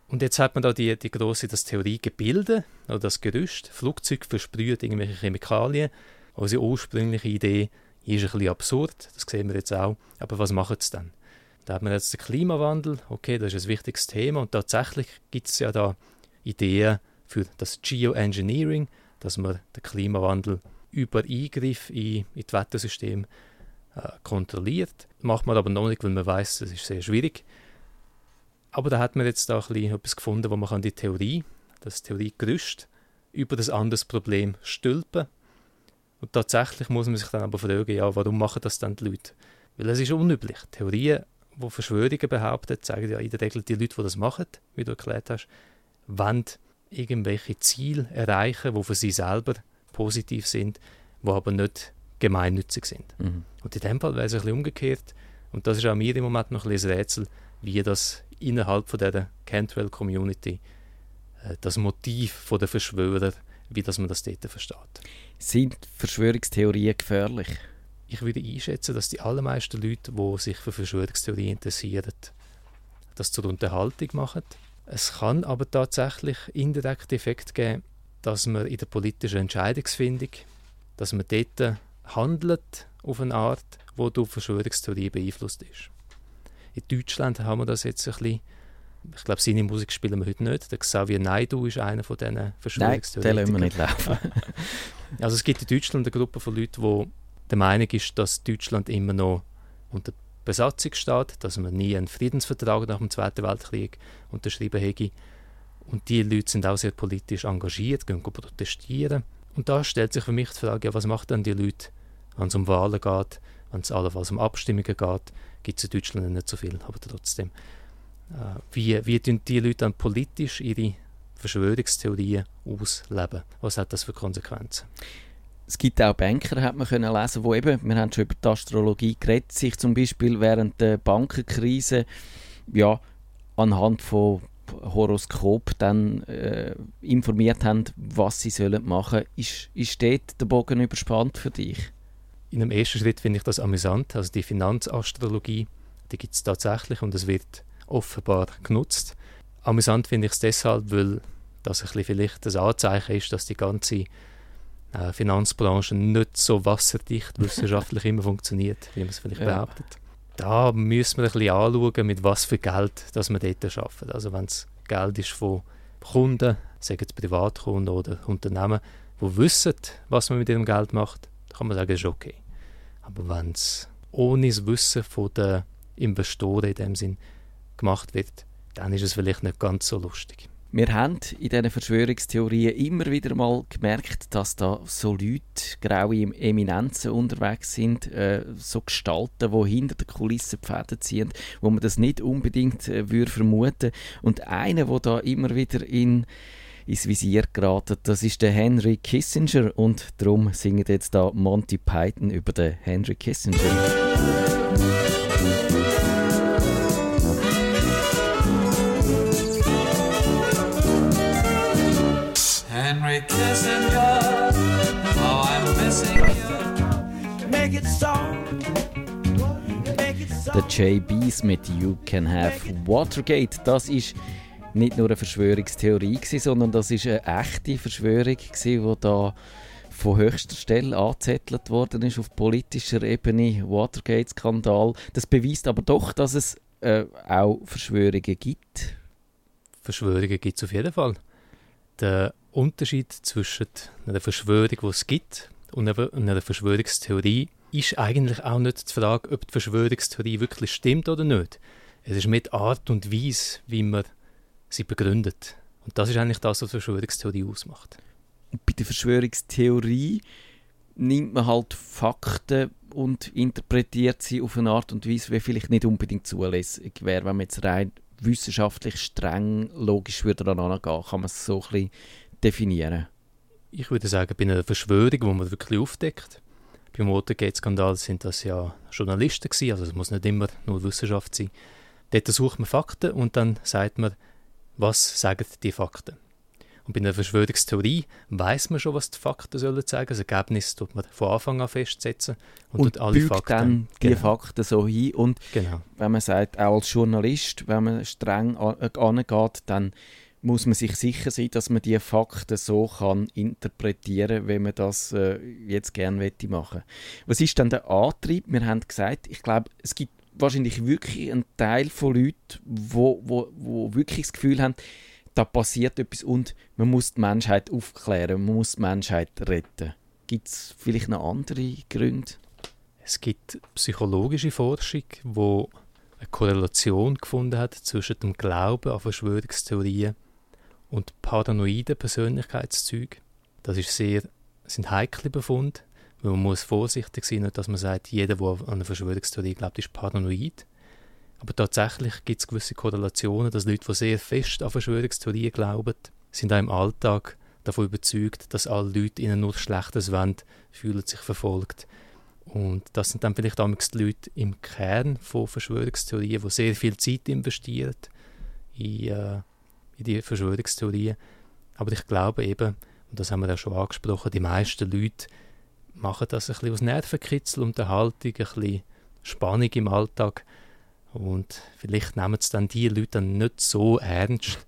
Und jetzt hat man da die, die große das Theoriegebilde oder das Gerüst. Flugzeug versprüht irgendwelche Chemikalien. Unsere ursprüngliche Idee ist ein bisschen absurd, das sehen wir jetzt auch. Aber was macht es dann? Da hat man jetzt den Klimawandel, okay, das ist ein wichtiges Thema und tatsächlich gibt es ja da Ideen für das Geoengineering, dass man den Klimawandel über Eingriff in, in das Wettersystem äh, kontrolliert. Macht man aber noch nicht, weil man weiß, das ist sehr schwierig. Aber da hat man jetzt ein etwas gefunden, wo man kann die Theorie, das Theoriegerüst, über das anderes Problem stülpen. Und tatsächlich muss man sich dann aber fragen, ja, warum machen das dann die Leute? Weil es ist unüblich. Theorien die Verschwörungen behaupten, sagen ja in der Regel die Leute, die das machen, wie du erklärt hast, wollen irgendwelche Ziele erreichen, die für sie selber positiv sind, die aber nicht gemeinnützig sind. Mhm. Und in dem Fall wäre es ein bisschen umgekehrt. Und das ist auch mir im Moment noch ein, bisschen ein Rätsel, wie das innerhalb von dieser Cantwell-Community äh, das Motiv der Verschwörer, wie das man das dort versteht. Sind Verschwörungstheorien gefährlich? ich würde einschätzen, dass die allermeisten Leute, die sich für Verschwörungstheorien interessieren, das zur Unterhaltung machen. Es kann aber tatsächlich indirekte Effekte geben, dass man in der politischen Entscheidungsfindung, dass man dort handelt auf eine Art, wo durch Verschwörungstheorie beeinflusst ist. In Deutschland haben wir das jetzt ein bisschen ich glaube, seine Musik spielen wir heute nicht. Der Xavier Naidu ist einer von diesen Verschwörungstheoretikern. Nein, den lassen wir nicht laufen. also es gibt in Deutschland eine Gruppe von Leuten, die der Meinung ist, dass Deutschland immer noch unter Besatzung steht, dass man nie einen Friedensvertrag nach dem Zweiten Weltkrieg unterschrieben hätte. Und die Leute sind auch sehr politisch engagiert, gehen protestieren. Und da stellt sich für mich die Frage, ja, was machen dann die Leute, wenn es um Wahlen geht, wenn es allenfalls um Abstimmungen geht, gibt es in Deutschland nicht so viel, aber trotzdem. Äh, wie, wie tun die Leute dann politisch ihre Verschwörungstheorien ausleben. Was hat das für Konsequenzen? Es gibt auch Banker, hat man können lesen, wo eben, wir haben schon über die Astrologie geredet, sich zum Beispiel während der Bankenkrise ja, anhand von Horoskop dann äh, informiert haben, was sie sollen machen sollen. Ist, ist dort der Bogen überspannt für dich? In einem ersten Schritt finde ich das amüsant. Also die Finanzastrologie, die gibt es tatsächlich und es wird offenbar genutzt. Amüsant finde ich es deshalb, weil das ein bisschen vielleicht ein Anzeichen ist, dass die ganze äh, Finanzbranche nicht so wasserdicht wissenschaftlich immer funktioniert, wie man es vielleicht ja. behauptet. Da müssen wir ein bisschen anschauen, mit was für Geld dass wir dort arbeiten. Also wenn es Geld ist von Kunden, sagen es Privatkunden oder Unternehmen, die wissen, was man mit ihrem Geld macht, dann kann man sagen, das ist okay. Aber wenn es ohne das Wissen der Investoren in dem Sinn gemacht wird, dann ist es vielleicht nicht ganz so lustig. Wir haben in diesen Verschwörungstheorien immer wieder mal gemerkt, dass da so Leute, graue Eminenzen unterwegs sind, äh, so Gestalten, die hinter den Kulissen Pfäden ziehen, wo man das nicht unbedingt äh, würde vermuten Und einer, der da immer wieder in ins Visier geraten. Das ist der Henry Kissinger und darum singt jetzt da Monty Python über den Henry Kissinger. So. Der JBs mit You Can Have Watergate, das ist nicht nur eine Verschwörungstheorie gewesen, sondern das ist eine echte Verschwörung gewesen, die da von höchster Stelle angezettelt worden ist auf politischer Ebene, Watergate-Skandal. Das beweist aber doch, dass es äh, auch Verschwörungen gibt. Verschwörungen gibt es auf jeden Fall. Der Unterschied zwischen einer Verschwörung, die es gibt, und einer Verschwörungstheorie ist eigentlich auch nicht die Frage, ob die Verschwörungstheorie wirklich stimmt oder nicht. Es ist mit Art und Weise, wie man sie begründet. Und das ist eigentlich das, was Verschwörungstheorie ausmacht. Und bei der Verschwörungstheorie nimmt man halt Fakten und interpretiert sie auf eine Art und Weise, die vielleicht nicht unbedingt zulässig wäre, wenn man jetzt rein wissenschaftlich streng logisch würde daran angehen, kann man es so ein bisschen definieren? Ich würde sagen, bei einer Verschwörung, die man wirklich aufdeckt, beim Watergate-Skandal sind das ja Journalisten gewesen, also es muss nicht immer nur Wissenschaft sein. Dort sucht man Fakten und dann sagt man, was sagen die Fakten. Und bei einer Verschwörungstheorie weiß man schon, was die Fakten sollen sagen. Das Ergebnis tut man von Anfang an festsetzen und, und alle Fakten. dann die genau. Fakten so hin. Und genau. wenn man sagt, auch als Journalist, wenn man streng angeht, dann muss man sich sicher sein, dass man die Fakten so kann interpretieren, wie man das äh, jetzt gerne machen Was ist dann der Antrieb? Wir haben gesagt, ich glaube, es gibt wahrscheinlich wirklich einen Teil von Leuten, wo, wo, wo wirklich das Gefühl haben, da passiert etwas und man muss die Menschheit aufklären, man muss die Menschheit retten. Gibt es vielleicht noch andere Gründe? Es gibt psychologische Forschung, wo eine Korrelation gefunden hat zwischen dem Glauben an Verschwörungstheorien und paranoide Persönlichkeitszüge. Das ist sehr, sind heikle Befunde, weil man muss vorsichtig sein, dass man sagt, jeder, der an eine Verschwörungstheorie glaubt, ist paranoid. Aber tatsächlich gibt es gewisse Korrelationen, dass Leute, die sehr fest an Verschwörungstheorien glauben, sind auch im Alltag davon überzeugt, dass alle Leute ihnen nur Schlechtes wollen, fühlen sich verfolgt. Und das sind dann vielleicht auch die Leute im Kern von Verschwörungstheorien, die sehr viel Zeit investieren in äh, in die Verschwörungstheorien. Aber ich glaube eben, und das haben wir ja schon angesprochen, die meisten Leute machen das ein bisschen aus Nervenkitzel, Unterhaltung, ein bisschen Spannung im Alltag. Und vielleicht nehmen es dann die Leute dann nicht so ernst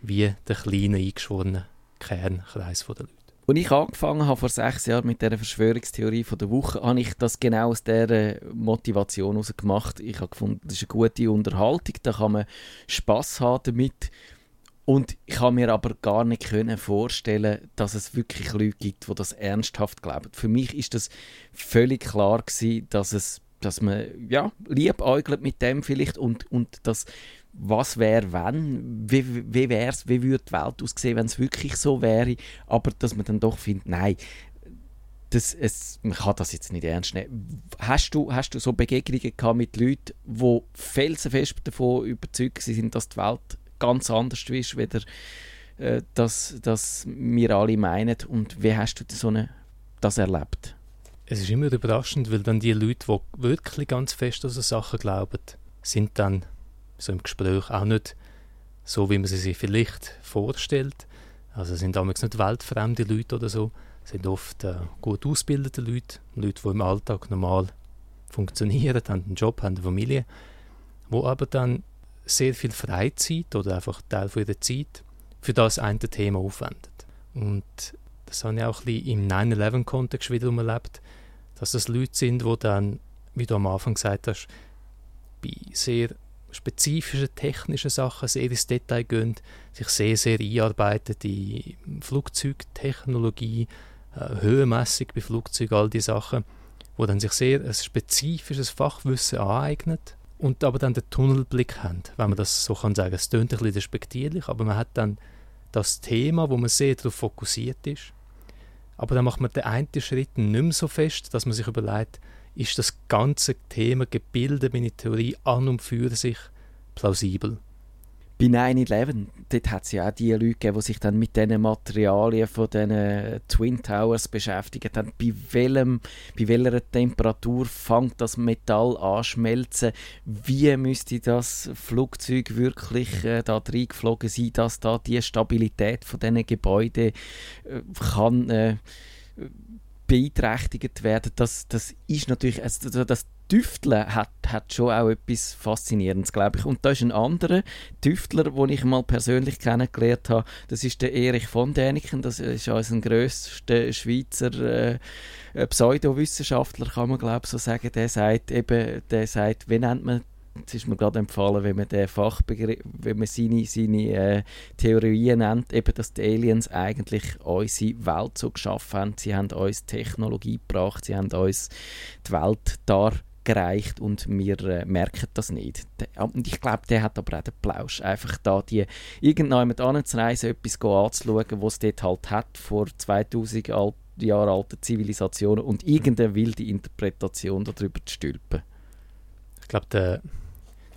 wie der kleine, eingeschworene Kernkreis der Leute. Als ich angefangen habe vor sechs Jahren mit der Verschwörungstheorie von der Woche, habe ich das genau aus dieser Motivation heraus gemacht. Ich habe gefunden, das ist eine gute Unterhaltung, da kann man Spaß haben damit und ich habe mir aber gar nicht können vorstellen, dass es wirklich Leute gibt, die das ernsthaft glauben. Für mich ist das völlig klar gewesen, dass es, dass man ja liebäugelt mit dem vielleicht und und das was wäre wenn, wie, wie wär's, wie würde die Welt aussehen, wenn es wirklich so wäre, aber dass man dann doch findet, nein, das, es, man kann das jetzt nicht ernst nehmen. Hast du, hast du so Begegnungen gehabt mit Leuten, die felsenfest davon überzeugt sind, dass die Welt ganz anders ist, weder äh, dass, dass wir alle meinen. Und wie hast du so eine, das erlebt? Es ist immer überraschend, weil dann die Leute, die wirklich ganz fest an so Sachen glauben, sind dann so im Gespräch auch nicht so, wie man sie sich vielleicht vorstellt. Also sind damals nicht weltfremde Leute oder so, sind oft äh, gut ausgebildete Leute, Leute, die im Alltag normal funktionieren, haben einen Job, haben eine Familie, wo aber dann sehr viel Freizeit oder einfach Teil von ihrer Zeit für das eine Thema aufwenden. Und das habe ich auch ein bisschen im 9-11-Kontext wiederum erlebt, dass das Leute sind, die dann, wie du am Anfang gesagt hast, bei sehr spezifischen technischen Sachen sehr ins Detail gehen, sich sehr, sehr einarbeiten in Flugzeugtechnologie, äh, höhenmässig bei Flugzeugen, all diese Sachen, wo dann sich sehr ein spezifisches Fachwissen aneignet und aber dann den Tunnelblick haben, wenn man das so kann sagen. Es klingt ein bisschen despektierlich, aber man hat dann das Thema, wo man sehr darauf fokussiert ist. Aber dann macht man den einen Schritt nicht mehr so fest, dass man sich überlegt, ist das ganze Thema Gebilde, meine Theorie an und für sich plausibel. Bei 9-11, dort hat es ja auch die Leute gegeben, die sich dann mit diesen Materialien von diesen Twin Towers beschäftigt haben. Bei, welchem, bei welcher Temperatur fängt das Metall an schmelzen? Wie müsste das Flugzeug wirklich äh, da reingeflogen sein, dass da die Stabilität von diesen Gebäuden äh, kann äh, beeinträchtigt werden? Das, das ist natürlich, also das Tüfteln hat, hat schon auch etwas Faszinierendes, glaube ich. Und da ist ein anderer Tüftler, den ich mal persönlich kennengelernt habe. Das ist der Erich von Däniken. Das ist unser grösster Schweizer äh, Pseudowissenschaftler, kann man glaube so sagen. Der sagt eben, der sagt, wie nennt man es ist mir gerade empfohlen, wenn man den Fachbegriff, wenn man seine, seine äh, Theorien nennt, eben, dass die Aliens eigentlich unsere Welt so geschaffen haben. Sie haben uns Technologie gebracht, sie haben uns die Welt dargestellt gereicht und wir äh, merken das nicht. Und ich glaube, der hat aber auch den Plausch, einfach da die irgendjemand anzureisen, etwas anzuschauen, was es dort halt hat, vor 2000 alt, Jahre alten Zivilisationen und irgendeine wilde Interpretation darüber zu stülpen. Ich glaube, der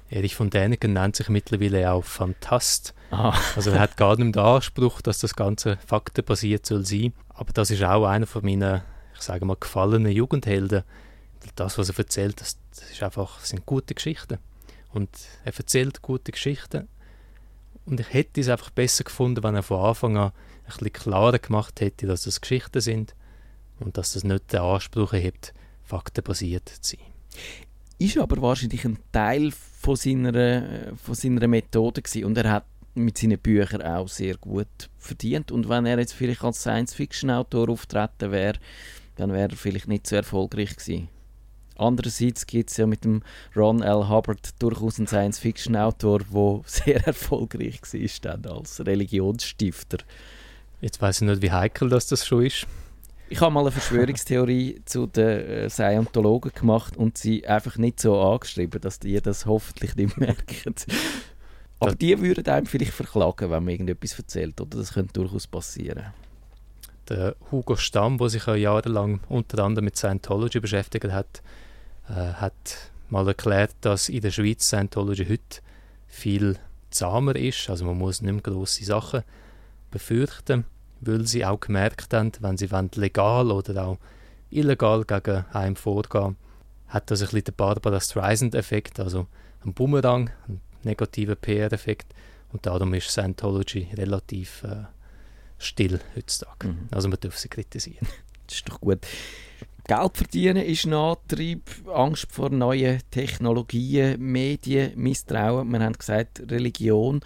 Erich von Däniken nennt sich mittlerweile auch Fantast. Ah. Also er hat gar nicht den Anspruch, dass das Ganze faktenbasiert soll sein. Aber das ist auch einer von meinen, ich sage mal, gefallenen Jugendhelden das, was er erzählt, das, das ist einfach, das sind gute Geschichten. Und er erzählt gute Geschichten. Und ich hätte es einfach besser gefunden, wenn er von Anfang an ein bisschen klarer gemacht hätte, dass das Geschichten sind und dass das nicht den Anspruch hat, faktenbasiert zu sein. Ist aber wahrscheinlich ein Teil von seiner, von seiner Methode gewesen. und er hat mit seinen Büchern auch sehr gut verdient. Und wenn er jetzt vielleicht als Science-Fiction-Autor auftreten wäre, dann wäre er vielleicht nicht so erfolgreich gewesen. Andererseits gibt es ja mit dem Ron L. Hubbard durchaus einen Science-Fiction-Autor, der sehr erfolgreich war dann als Religionsstifter. Jetzt weiß ich nicht, wie heikel das, das schon ist. Ich habe mal eine Verschwörungstheorie zu den äh, Scientologen gemacht und sie einfach nicht so angeschrieben, dass die das hoffentlich nicht merken. Aber das die würden einem vielleicht verklagen, wenn man irgendetwas erzählt, oder? Das könnte durchaus passieren der Hugo Stamm, der sich ja jahrelang unter anderem mit Scientology beschäftigt hat, äh, hat mal erklärt, dass in der Schweiz Scientology heute viel zahmer ist. Also man muss nicht mehr grosse Sachen befürchten, weil sie auch gemerkt haben, wenn sie legal oder auch illegal gegen einen vorgehen, hat das ein bisschen den Barbara Streisand-Effekt, also ein Bumerang, ein negativer PR-Effekt. Und darum ist Scientology relativ äh, still heutzutage. Mhm. Also man darf sie kritisieren. Das ist doch gut. Geld verdienen ist ein Antrieb, Angst vor neuen Technologien, Medien, Misstrauen. Wir haben gesagt, Religion,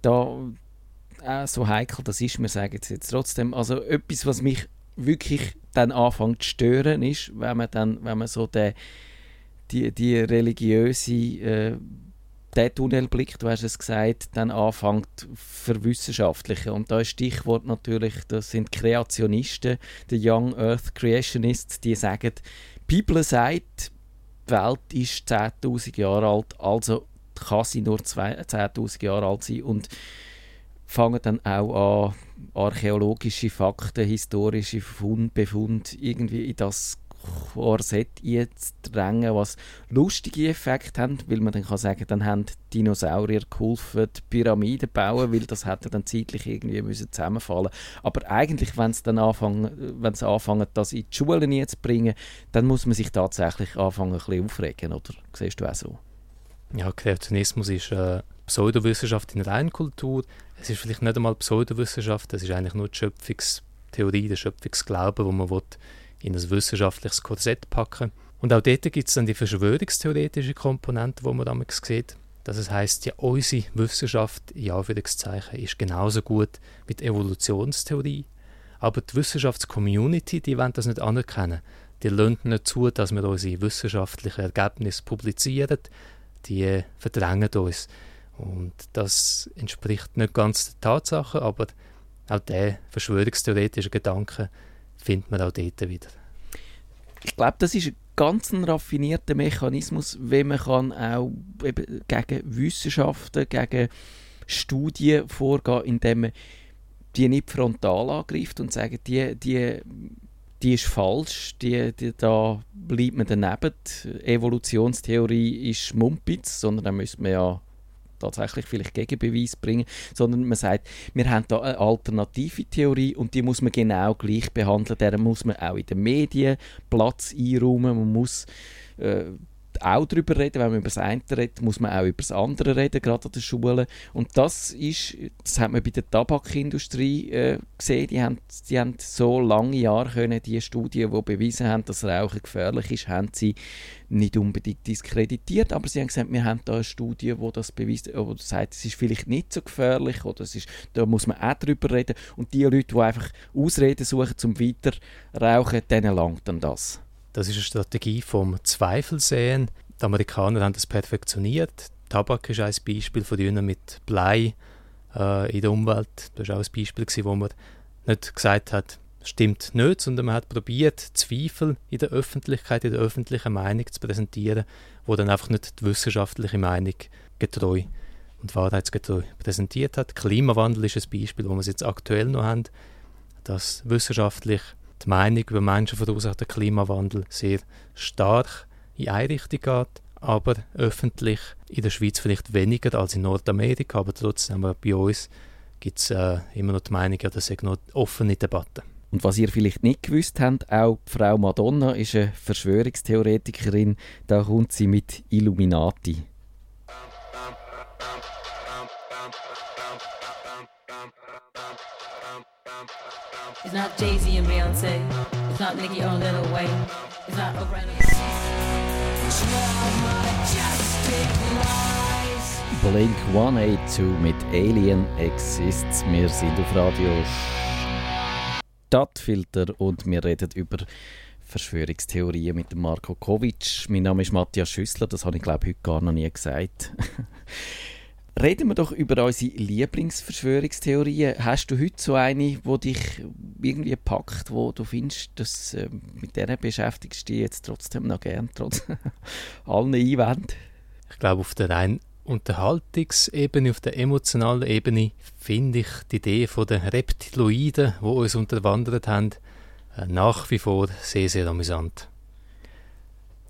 da äh, so heikel das ist, wir sagen es jetzt trotzdem. Also etwas, was mich wirklich dann anfängt zu stören, ist, wenn man dann, wenn man so den, die, die religiöse äh, der Tunnelblick, du hast es gesagt, dann anfängt verwissenschaftlichen. Und da ist Stichwort natürlich, das sind Kreationisten, die Young Earth Creationists, die sagen, die Bibel sagt, die Welt ist 10.000 Jahre alt, also kann sie nur 10.000 Jahre alt sein und fangen dann auch an, archäologische Fakten, historische Befunde irgendwie in das Korsett einzudrängen, was lustige Effekte haben, weil man dann kann sagen, dann haben Dinosaurier geholfen, die Pyramiden bauen, weil das hätte dann zeitlich irgendwie müssen zusammenfallen. Aber eigentlich, wenn es dann anfangen, wenn sie anfangen, das in die Schulen bringen, dann muss man sich tatsächlich anfangen, ein bisschen aufregen, oder? Siehst du auch so? Ja, Kreationismus ist äh, Pseudowissenschaft in Reinkultur. Es ist vielleicht nicht einmal Pseudowissenschaft, es ist eigentlich nur die Schöpfungstheorie, der Schöpfungsglaube, wo man will, in ein wissenschaftliches Korsett packen Und auch dort gibt es dann die verschwörungstheoretische Komponente, wo man damals sieht. Dass es heißt, ja, unsere Wissenschaft, in Anführungszeichen, ist genauso gut die Evolutionstheorie. Aber die Wissenschaftscommunity, die wollen das nicht anerkennen. Die lassen nicht zu, dass wir unsere wissenschaftlichen Ergebnisse publizieren. Die verdrängen uns. Und das entspricht nicht ganz der Tatsache, aber auch der verschwörungstheoretische Gedanke findet man auch dort wieder. Ich glaube, das ist ein ganz raffinierter Mechanismus, wie man kann auch eben gegen Wissenschaften, gegen Studien vorgehen, indem man die nicht frontal angreift und sagt, die, die, die ist falsch, die, die, da bleibt man daneben. Die Evolutionstheorie ist Mumpitz, sondern da müsste man ja tatsächlich vielleicht Gegenbeweis bringen, sondern man sagt, wir haben da eine alternative Theorie und die muss man genau gleich behandeln. Der muss man auch in den Medien Platz einräumen, man muss äh, auch darüber reden. Wenn man über das eine redet, muss man auch über das andere reden, gerade an den Schulen. Und das ist, das hat man bei der Tabakindustrie äh, gesehen. Die haben, die haben so lange Jahre können, die Studien, die bewiesen haben, dass Rauchen gefährlich ist, haben sie nicht unbedingt diskreditiert, aber sie haben gesagt, wir haben da eine Studie, wo das beweist, wo sagt, es ist vielleicht nicht so gefährlich oder es ist, da muss man auch drüber reden. Und die Leute, die einfach Ausreden suchen zum weiter rauchen, denen langt dann das. Das ist eine Strategie vom Zweifelsehen. Die Amerikaner haben das perfektioniert. Tabak ist ein Beispiel von denen mit Blei äh, in der Umwelt. Das war auch ein Beispiel, gewesen, wo man nicht gesagt hat, stimmt nicht, sondern man hat probiert, Zweifel in der Öffentlichkeit, in der öffentlichen Meinung zu präsentieren, wo dann einfach nicht die wissenschaftliche Meinung getreu und wahrheitsgetreu präsentiert hat. Klimawandel ist ein Beispiel, wo wir es jetzt aktuell noch haben, dass wissenschaftlich die Meinung über menschenverursachten Klimawandel sehr stark in eine Richtung geht, aber öffentlich in der Schweiz vielleicht weniger als in Nordamerika, aber trotzdem bei uns gibt es äh, immer noch die Meinung, ja, das ist noch offene Debatte. Und was ihr vielleicht nicht gewusst habt, auch Frau Madonna ist eine Verschwörungstheoretikerin, da kommt sie mit Illuminati. It's not Jay-Z and Beyonce. It's not Nicki or Lil Wayne. It's not Oprah. Blink 182 mit Alien Exists. Wir sind auf Radio Stadtfilter und wir reden über Verschwörungstheorien mit Marco Kovic. Mein Name ist Matthias Schüssler, das habe ich glaube ich heute gar noch nie gesagt. Reden wir doch über unsere Lieblingsverschwörungstheorien. Hast du heute so eine, die dich irgendwie packt, wo du findest, dass äh, mit der beschäftigst du dich jetzt trotzdem noch gern, trotz allen Einwänden? Ich glaube, auf der rein Unterhaltungsebene, auf der emotionalen Ebene, finde ich die Idee den Reptiloiden, die uns unterwandert haben, äh, nach wie vor sehr, sehr amüsant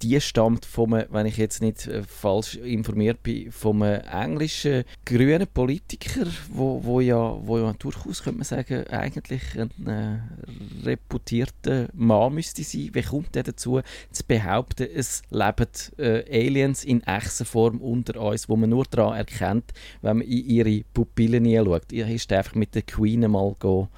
die stammt vom, wenn ich jetzt nicht äh, falsch informiert bin, vom englischen grünen Politiker, wo, wo, ja, wo ja durchaus, könnte man sagen, eigentlich ein äh, reputierter Mann müsste sein. Wie kommt er dazu, zu behaupten, es leben äh, Aliens in echter Form unter uns, wo man nur daran erkennt, wenn man in ihre Pupillen schaut. Ihr hast einfach mit der Queen mal go,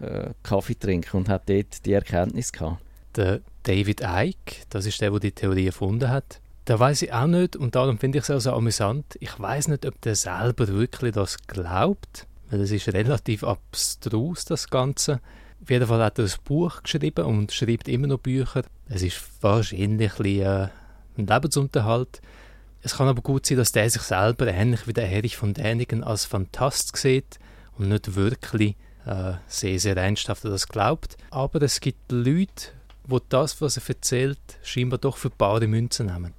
äh, Kaffee trinken und hat dort die Erkenntnis gehabt. Der David Icke, das ist der, der die Theorie erfunden hat. Da weiß ich auch nicht und darum finde ich es auch so amüsant. Ich weiß nicht, ob der selber wirklich das glaubt, weil es ist relativ abstrus das Ganze. Auf jeden Fall hat er ein Buch geschrieben und schreibt immer noch Bücher. Es ist wahrscheinlich ein, äh, ein Lebensunterhalt. Es kann aber gut sein, dass der sich selber ähnlich wie der Erich von Däniken als Fantast sieht und nicht wirklich äh, sehr, sehr ernsthaft das glaubt. Aber es gibt Leute, wo das, was er erzählt, scheinbar doch für bare Münzen nehmen.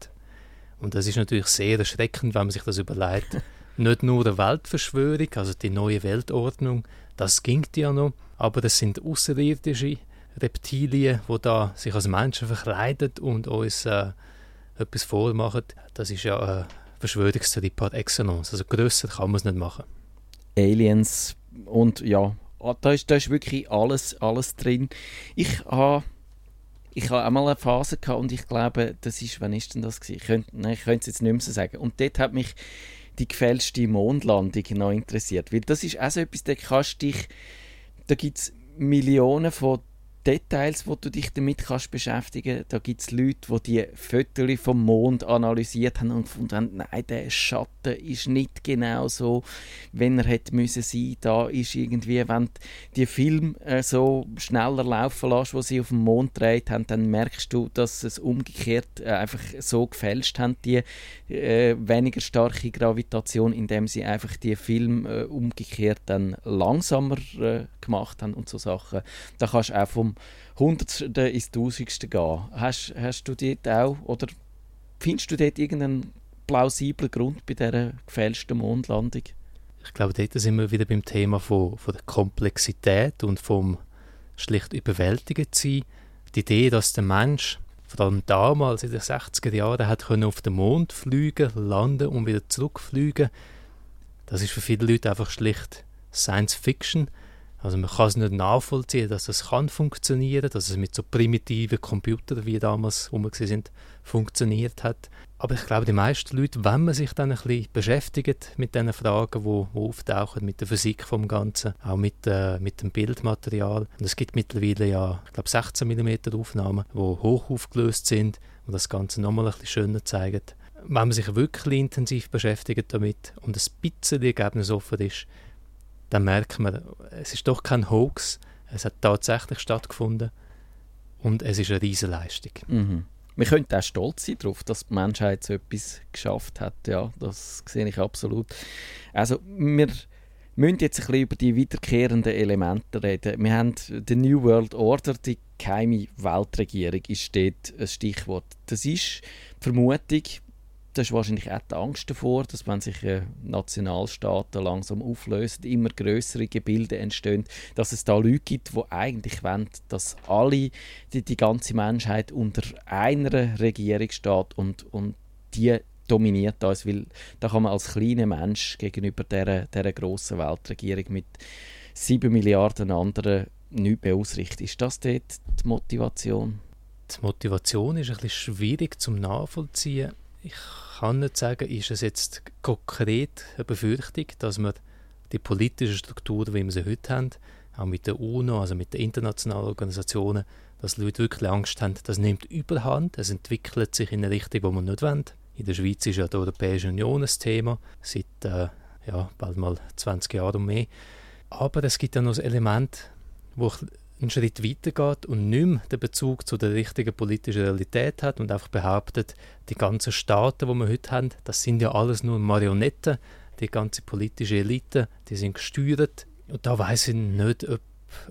Und das ist natürlich sehr erschreckend, wenn man sich das überlegt. Nicht nur eine Weltverschwörung, also die neue Weltordnung, das ging ja noch, aber es sind Außerirdische, Reptilien, die da sich als Menschen verkleiden und uns äh, etwas vormachen, das ist ja eine Verschwörungstheorie par excellence. Also grösser kann man es nicht machen. Aliens und ja, ah, da ist, da ist wirklich alles, alles drin. Ich habe ich habe einmal eine Phase gehabt und ich glaube, das ist, wann ist denn das gewesen? Ich könnte, nein, ich könnte es jetzt nicht mehr so sagen. Und dort hat mich die gefälschte Mondlandung noch interessiert, weil das ist auch so etwas, da kannst dich, da gibt es Millionen von Details, wo du dich damit kannst beschäftigen kannst. Da gibt es Leute, die die Fotos vom Mond analysiert haben und gefunden haben, nein, der Schatten ist nicht genau so, wenn er hätte müssen sein. Da ist irgendwie, wenn die Film äh, so schneller laufen lässt, wo sie auf dem Mond dreht haben, dann merkst du, dass es umgekehrt äh, einfach so gefälscht haben, die äh, weniger starke Gravitation, indem sie einfach die Film äh, umgekehrt dann langsamer gemacht haben und so Sachen. Da kannst du auch vom Hundertste ins Tausendste gehen. Hast, hast du dort auch, oder findest du dort irgendeinen plausiblen Grund bei dieser gefälschten Mondlandung? Ich glaube, dort sind wir wieder beim Thema von, von der Komplexität und vom schlicht überwältigend sein. Die Idee, dass der Mensch vor allem damals in den 60er Jahren hat können auf den Mond fliegen, landen und wieder zurückfliegen, das ist für viele Leute einfach schlicht Science Fiction. Also man kann es nicht nachvollziehen, dass es kann funktionieren, dass es mit so primitiven Computern, wie damals wir sind, funktioniert hat. Aber ich glaube, die meisten Leute, wenn man sich dann ein bisschen beschäftigt mit diesen Fragen, die, die auftauchen, mit der Physik vom Ganzen, auch mit, äh, mit dem Bildmaterial. Und es gibt mittlerweile ja, ich glaube, 16 mm Aufnahmen, die hoch aufgelöst sind und das Ganze nochmal ein bisschen schöner zeigen. Wenn man sich wirklich intensiv beschäftigt damit und ein bisschen Ergebnis offen ist, dann merkt man, es ist doch kein Hoax, es hat tatsächlich stattgefunden und es ist eine Riesenleistung. Mhm. Wir könnten auch stolz sein darauf, dass die Menschheit so etwas geschafft hat. Ja, das sehe ich absolut. Also wir müssen jetzt ein bisschen über die wiederkehrenden Elemente reden. Wir haben die New World Order, die geheime Weltregierung, ist dort ein Stichwort. Das ist die Vermutung, das ist wahrscheinlich auch die Angst davor, dass wenn sich äh, Nationalstaaten langsam auflösen, immer größere Gebilde entstehen, dass es da Leute gibt, die eigentlich wollen, dass alle, die, die ganze Menschheit unter einer Regierung steht und, und die dominiert uns, weil da kann man als kleiner Mensch gegenüber dieser, dieser grossen Weltregierung mit sieben Milliarden anderen nichts mehr ausrichten. Ist das dort die Motivation? Die Motivation ist ein bisschen schwierig zum nachvollziehen. Ich kann nicht sagen, ist es jetzt konkret eine Befürchtung, dass wir die politischen Strukturen, wie wir sie heute haben, auch mit der UNO, also mit den internationalen Organisationen, dass die Leute wirklich Angst haben, das nimmt überhand, es entwickelt sich in eine Richtung, die wir nicht wollen. In der Schweiz ist ja die Europäische Union ein Thema, seit äh, ja, bald mal 20 Jahren und mehr. Aber es gibt ja noch ein Element, wo einen Schritt weitergeht und nicht mehr den Bezug zu der richtigen politischen Realität hat und einfach behauptet, die ganzen Staaten, die wir heute haben, das sind ja alles nur Marionetten, die ganze politische Elite, die sind gesteuert. Und da weiß ich nicht, ob,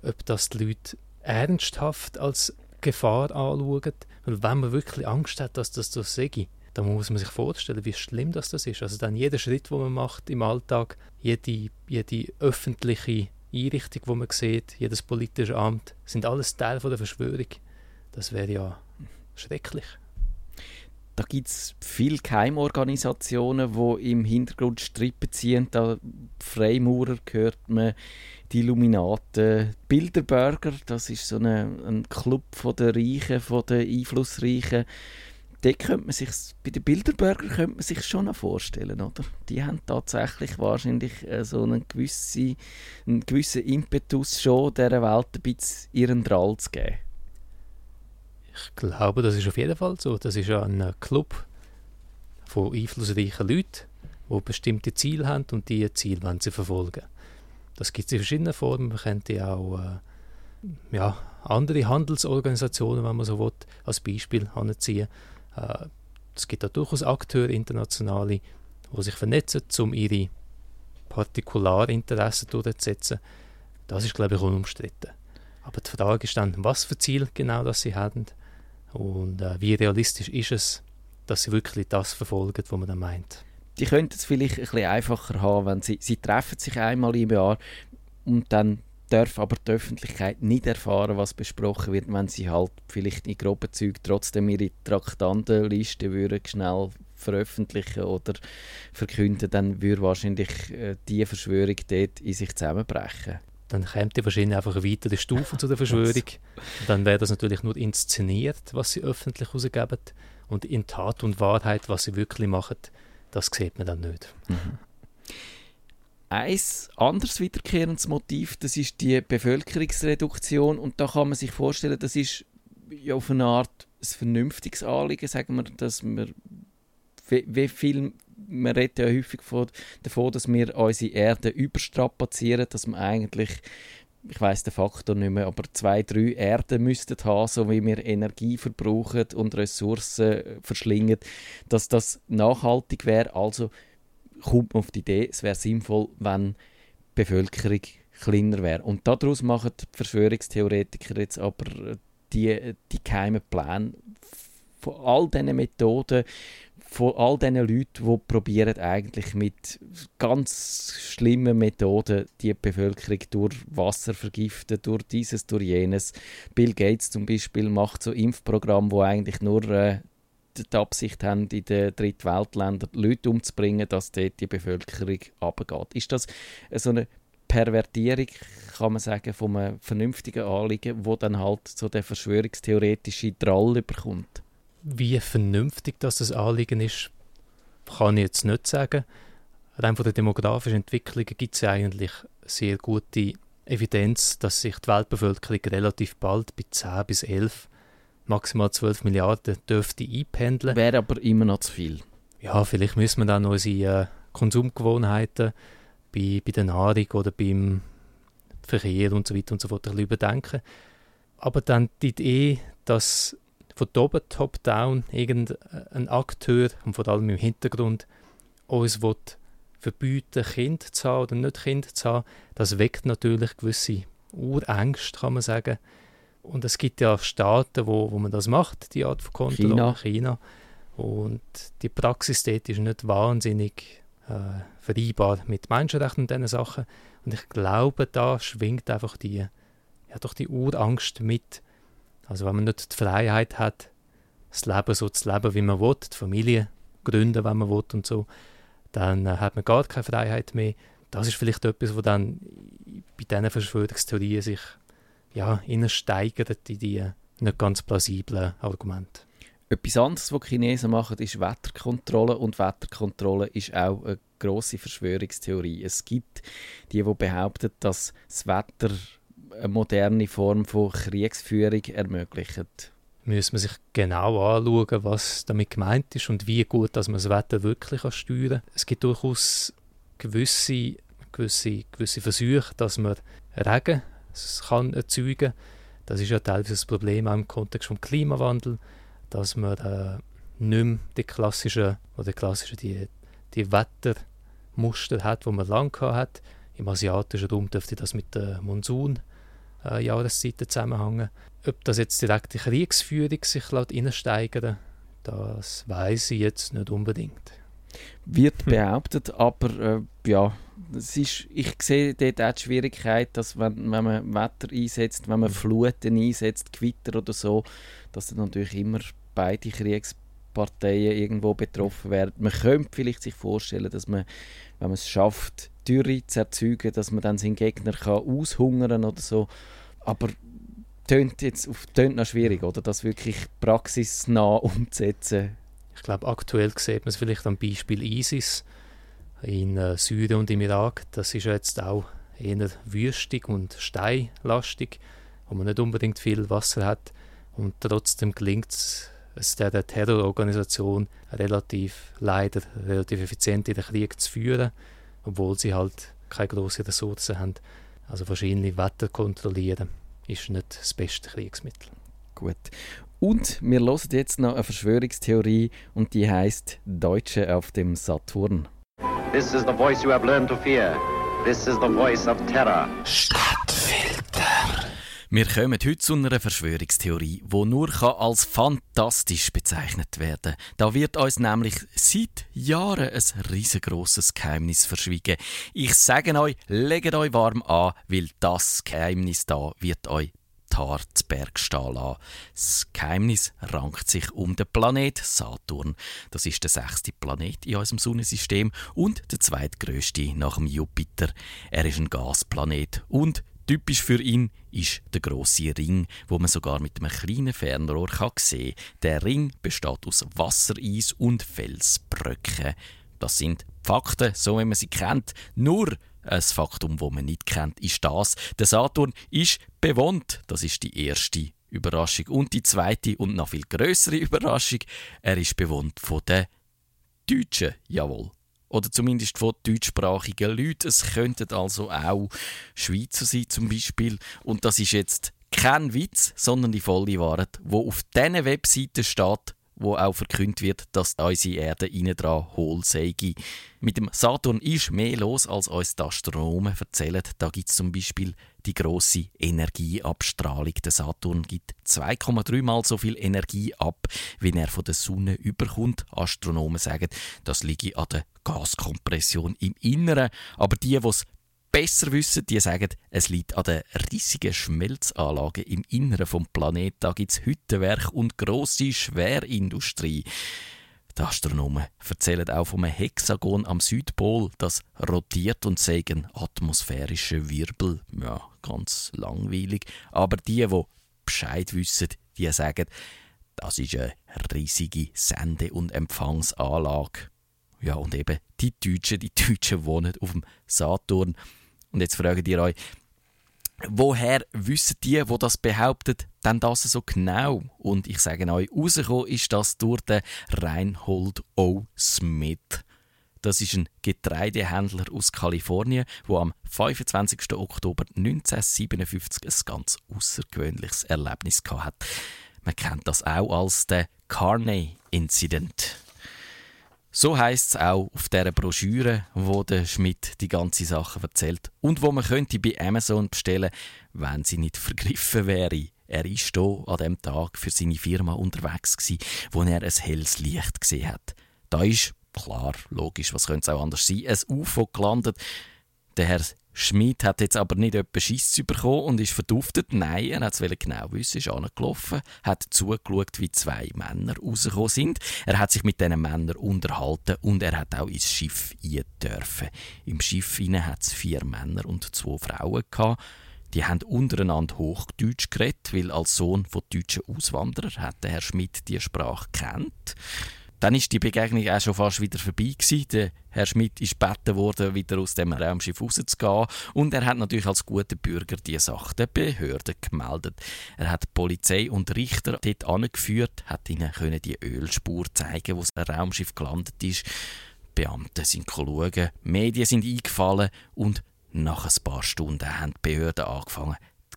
ob das die Leute ernsthaft als Gefahr anschauen. Weil wenn man wirklich Angst hat, dass das so sei, dann muss man sich vorstellen, wie schlimm das, das ist. Also dann jeder Schritt, den man macht im Alltag, jede, jede öffentliche Einrichtung, die man sieht, jedes politische Amt, sind alles Teil von der Verschwörung. Das wäre ja schrecklich. Da gibt es viele Keimorganisationen, die im Hintergrund Strippen ziehen. Da Freimaurer gehört man, die Illuminaten, Bilderberger, das ist so eine, ein Club von der Reichen, von der Einflussreichen dort könnte man sich, bei den Bilderberger könnte man sich schon noch vorstellen, oder? Die haben tatsächlich wahrscheinlich äh, so einen gewissen, einen gewissen Impetus schon, dieser Welt ein bisschen ihren Drall zu geben. Ich glaube, das ist auf jeden Fall so. Das ist ja ein Club von einflussreichen Leuten, die bestimmte Ziele haben und diese Ziele wollen sie verfolgen. Das gibt es in verschiedenen Formen. Man könnte auch äh, ja, andere Handelsorganisationen, wenn man so will, als Beispiel anziehen. Äh, es gibt da durchaus Akteure, internationale, die sich vernetzen, um ihre Partikularinteressen durchzusetzen. Das ist, glaube ich, unumstritten. Aber die Frage ist dann, was für Ziel genau das sie haben und äh, wie realistisch ist es, dass sie wirklich das verfolgen, was man dann meint. Die könnten es vielleicht ein bisschen einfacher haben, wenn sie, sie treffen sich einmal im Jahr und dann darf aber die Öffentlichkeit nicht erfahren, was besprochen wird, wenn sie halt vielleicht in groben Zügen trotzdem ihre Traktandenliste würden schnell veröffentlichen oder verkünden, dann würde wahrscheinlich äh, die Verschwörung dort in sich zusammenbrechen. Dann käme wahrscheinlich einfach weitere Stufe zu der Verschwörung. Dann wäre das natürlich nur inszeniert, was sie öffentlich herausgeben. Und in Tat und Wahrheit, was sie wirklich machen, das sieht man dann nicht. Mhm. Ein anderes wiederkehrendes Motiv, das ist die Bevölkerungsreduktion. Und da kann man sich vorstellen, das ist ja auf eine Art ein vernünftiges Anliegen, sagen wir, dass wir wie, wie viel man redet ja häufig von, davon, dass wir unsere Erde überstrapazieren, dass wir eigentlich ich weiß den Faktor nicht mehr, aber zwei, drei Erden müssten haben, so wie wir Energie verbrauchen und Ressourcen verschlingen, dass das nachhaltig wäre. Also kommt man auf die Idee, es wäre sinnvoll, wenn die Bevölkerung kleiner wäre. Und daraus machen die Verschwörungstheoretiker jetzt aber die, die geheimen Pläne von all diesen Methoden, von all diesen Leuten, die probieren eigentlich mit ganz schlimmen Methoden die Bevölkerung durch Wasser vergiften, durch dieses, durch jenes. Bill Gates zum Beispiel macht so Impfprogramm, wo eigentlich nur äh, die Absicht haben, in den Drittweltländern Leute umzubringen, dass dort die Bevölkerung abgeht. Ist das so eine Pervertierung, kann man sagen, von einem vernünftigen Anliegen, wo dann halt so der verschwörungstheoretische Drall bekommt? Wie vernünftig das, das Anliegen ist, kann ich jetzt nicht sagen. Rein von der demografischen Entwicklung gibt es ja eigentlich sehr gute Evidenz, dass sich die Weltbevölkerung relativ bald bei 10 bis 11 maximal 12 Milliarden dürfte einpendeln. Wäre aber immer noch zu viel. Ja, vielleicht müssen wir dann unsere äh, Konsumgewohnheiten bei, bei der Nahrung oder beim Verkehr und so weiter und so fort ein überdenken. Aber dann die Idee, dass von oben top-down irgendein Akteur und vor allem im Hintergrund uns will verbieten, Kind zu haben oder nicht Kind zu haben, das weckt natürlich gewisse Urängste, kann man sagen. Und es gibt ja Staaten, wo, wo man das macht, die Art von Kontrolle. China. China. Und die Praxis dort ist nicht wahnsinnig äh, vereinbar mit Menschenrechten und diesen Sachen. Und ich glaube, da schwingt einfach die, ja, doch die Urangst mit. Also wenn man nicht die Freiheit hat, das Leben so zu leben, wie man will, die Familie gründen, wenn man will und so, dann äh, hat man gar keine Freiheit mehr. Das ist vielleicht etwas, was dann bei diesen Verschwörungstheorien sich ja, steigert in die nicht ganz plausiblen Argumente. Etwas anderes, was die Chinesen machen, ist Wetterkontrolle. Und Wetterkontrolle ist auch eine grosse Verschwörungstheorie. Es gibt die, die behaupten, dass das Wetter eine moderne Form von Kriegsführung ermöglicht. Müssen man sich genau anschauen, was damit gemeint ist und wie gut dass man das Wetter wirklich steuern kann. Es gibt durchaus gewisse, gewisse, gewisse Versuche, dass man Regen kann erzeugen. Das ist ja teilweise das Problem auch im Kontext des Klimawandels, dass man äh, nicht mehr die klassischen, oder klassischen die, die Wettermuster hat, die man lange hat. Im asiatischen Raum dürfte das mit der Monsun-Jahreszeiten äh, zusammenhängen. Ob das jetzt direkt die Kriegsführung sich reinsteigern das weiß ich jetzt nicht unbedingt. Wird behauptet, aber äh, ja, es ist, ich sehe dort auch die Schwierigkeit, dass wenn, wenn man Wetter einsetzt, wenn man Fluten einsetzt, Gewitter oder so, dass dann natürlich immer beide Kriegsparteien irgendwo betroffen werden. Man könnte vielleicht sich vorstellen, dass man, wenn man es schafft, Dürre zu erzeugen, dass man dann seinen Gegner kann aushungern oder so. Aber tönt jetzt auf tönt noch schwierig, oder? Das wirklich praxisnah umzusetzen. Ich glaube, aktuell sieht man es vielleicht am Beispiel ISIS in äh, Syrien und im Irak, das ist jetzt auch eher wüstig und steinlastig, wo man nicht unbedingt viel Wasser hat und trotzdem gelingt es der Terrororganisation relativ leider relativ effizient in den Krieg zu führen, obwohl sie halt keine großen Ressourcen haben. Also wahrscheinlich Wetter kontrollieren ist nicht das beste Kriegsmittel. Gut. Und wir hören jetzt noch eine Verschwörungstheorie und die heißt Deutsche auf dem Saturn. This is the voice you have learned to fear. This is the voice of terror. Stadtfilter. Wir kommen heute zu einer Verschwörungstheorie, die nur als fantastisch bezeichnet werden kann. Da wird uns nämlich seit Jahren ein riesengroßes Geheimnis verschwiegen. Ich sage euch, legt euch warm an, weil das Geheimnis da wird euch Haare zu Berg stehen. Das Geheimnis rankt sich um den Planet Saturn. Das ist der sechste Planet in unserem Sonnensystem und der zweitgrößte nach dem Jupiter. Er ist ein Gasplanet und Typisch für ihn ist der große Ring, wo man sogar mit einem kleinen Fernrohr kann sehen kann. Der Ring besteht aus Wassereis und Felsbröcken. Das sind Fakten, so wie man sie kennt. Nur ein Faktum, das man nicht kennt, ist das: Der Saturn ist bewohnt. Das ist die erste Überraschung. Und die zweite und noch viel größere Überraschung: Er ist bewohnt von den Deutschen. Jawohl. Oder zumindest von deutschsprachigen Leuten. Es könnten also auch Schweizer sein zum Beispiel. Und das ist jetzt kein Witz, sondern die volle Wahrheit, wo auf diesen Webseiten steht, wo auch verkündet wird, dass unsere Erde innen dran hohl sei. Mit dem Saturn ist mehr los, als uns die Astronomen erzählen. Da gibt es zum Beispiel die große Energieabstrahlung. Der Saturn gibt 2,3 mal so viel Energie ab, wie er von der Sonne überkommt. Astronomen sagen, das liege an der Gaskompression im Inneren. Aber die, die es besser wissen, die sagen, es liegt an den riesigen Schmelzanlagen im Inneren vom Planeten. Da gibt es Hüttenwerk und grosse Schwerindustrie. Die Astronomen erzählen auch vom Hexagon am Südpol, das rotiert und sagen atmosphärische Wirbel. Ja, ganz langweilig. Aber die, die Bescheid wissen, die sagen, das ist eine riesige Sende- und Empfangsanlage. Ja, und eben die Deutschen, die Deutschen wohnen auf dem Saturn. Und jetzt fragt ihr euch, woher wissen die, wo das behauptet, denn das so genau? Und ich sage euch, rausgekommen ist das durch den Reinhold O. Smith. Das ist ein Getreidehändler aus Kalifornien, der am 25. Oktober 1957 ein ganz außergewöhnliches Erlebnis hatte. Man kennt das auch als den Carney Incident. So heißt es auch auf dieser Broschüre, wo der Schmidt die ganze Sache erzählt und wo man könnte bei Amazon bestellen, wenn sie nicht vergriffen wäre. Er ist hier an dem Tag für seine Firma unterwegs gewesen, wo er ein helles Licht gesehen hat. Da ist klar, logisch, was könnte es auch anders sein, ein UFO gelandet. Der Herr Schmid hat jetzt aber nicht etwa Schiss bekommen und ist verduftet. Nein, er hat es genau wissen, ist angelaufen, hat zugeschaut, wie zwei Männer rausgekommen sind. Er hat sich mit diesen Männern unterhalten und er hat auch ins Schiff dürfen. Im Schiff hat es vier Männer und zwei Frauen gehabt. Die haben untereinander Hochdeutsch geredet, weil als Sohn von deutschen Auswanderern hat Herr Schmidt die Sprache kennt. Dann ist die Begegnung auch schon fast wieder vorbei gewesen. Der Herr Schmidt ist gebeten worden, wieder aus dem Raumschiff rauszugehen. Und er hat natürlich als guter Bürger die Sache der Behörden gemeldet. Er hat Polizei und Richter dort angeführt, hat ihnen können die Ölspur zeigen, wo das Raumschiff gelandet ist. Beamte sind schauen, Medien sind eingefallen und nach ein paar Stunden haben die Behörden angefangen,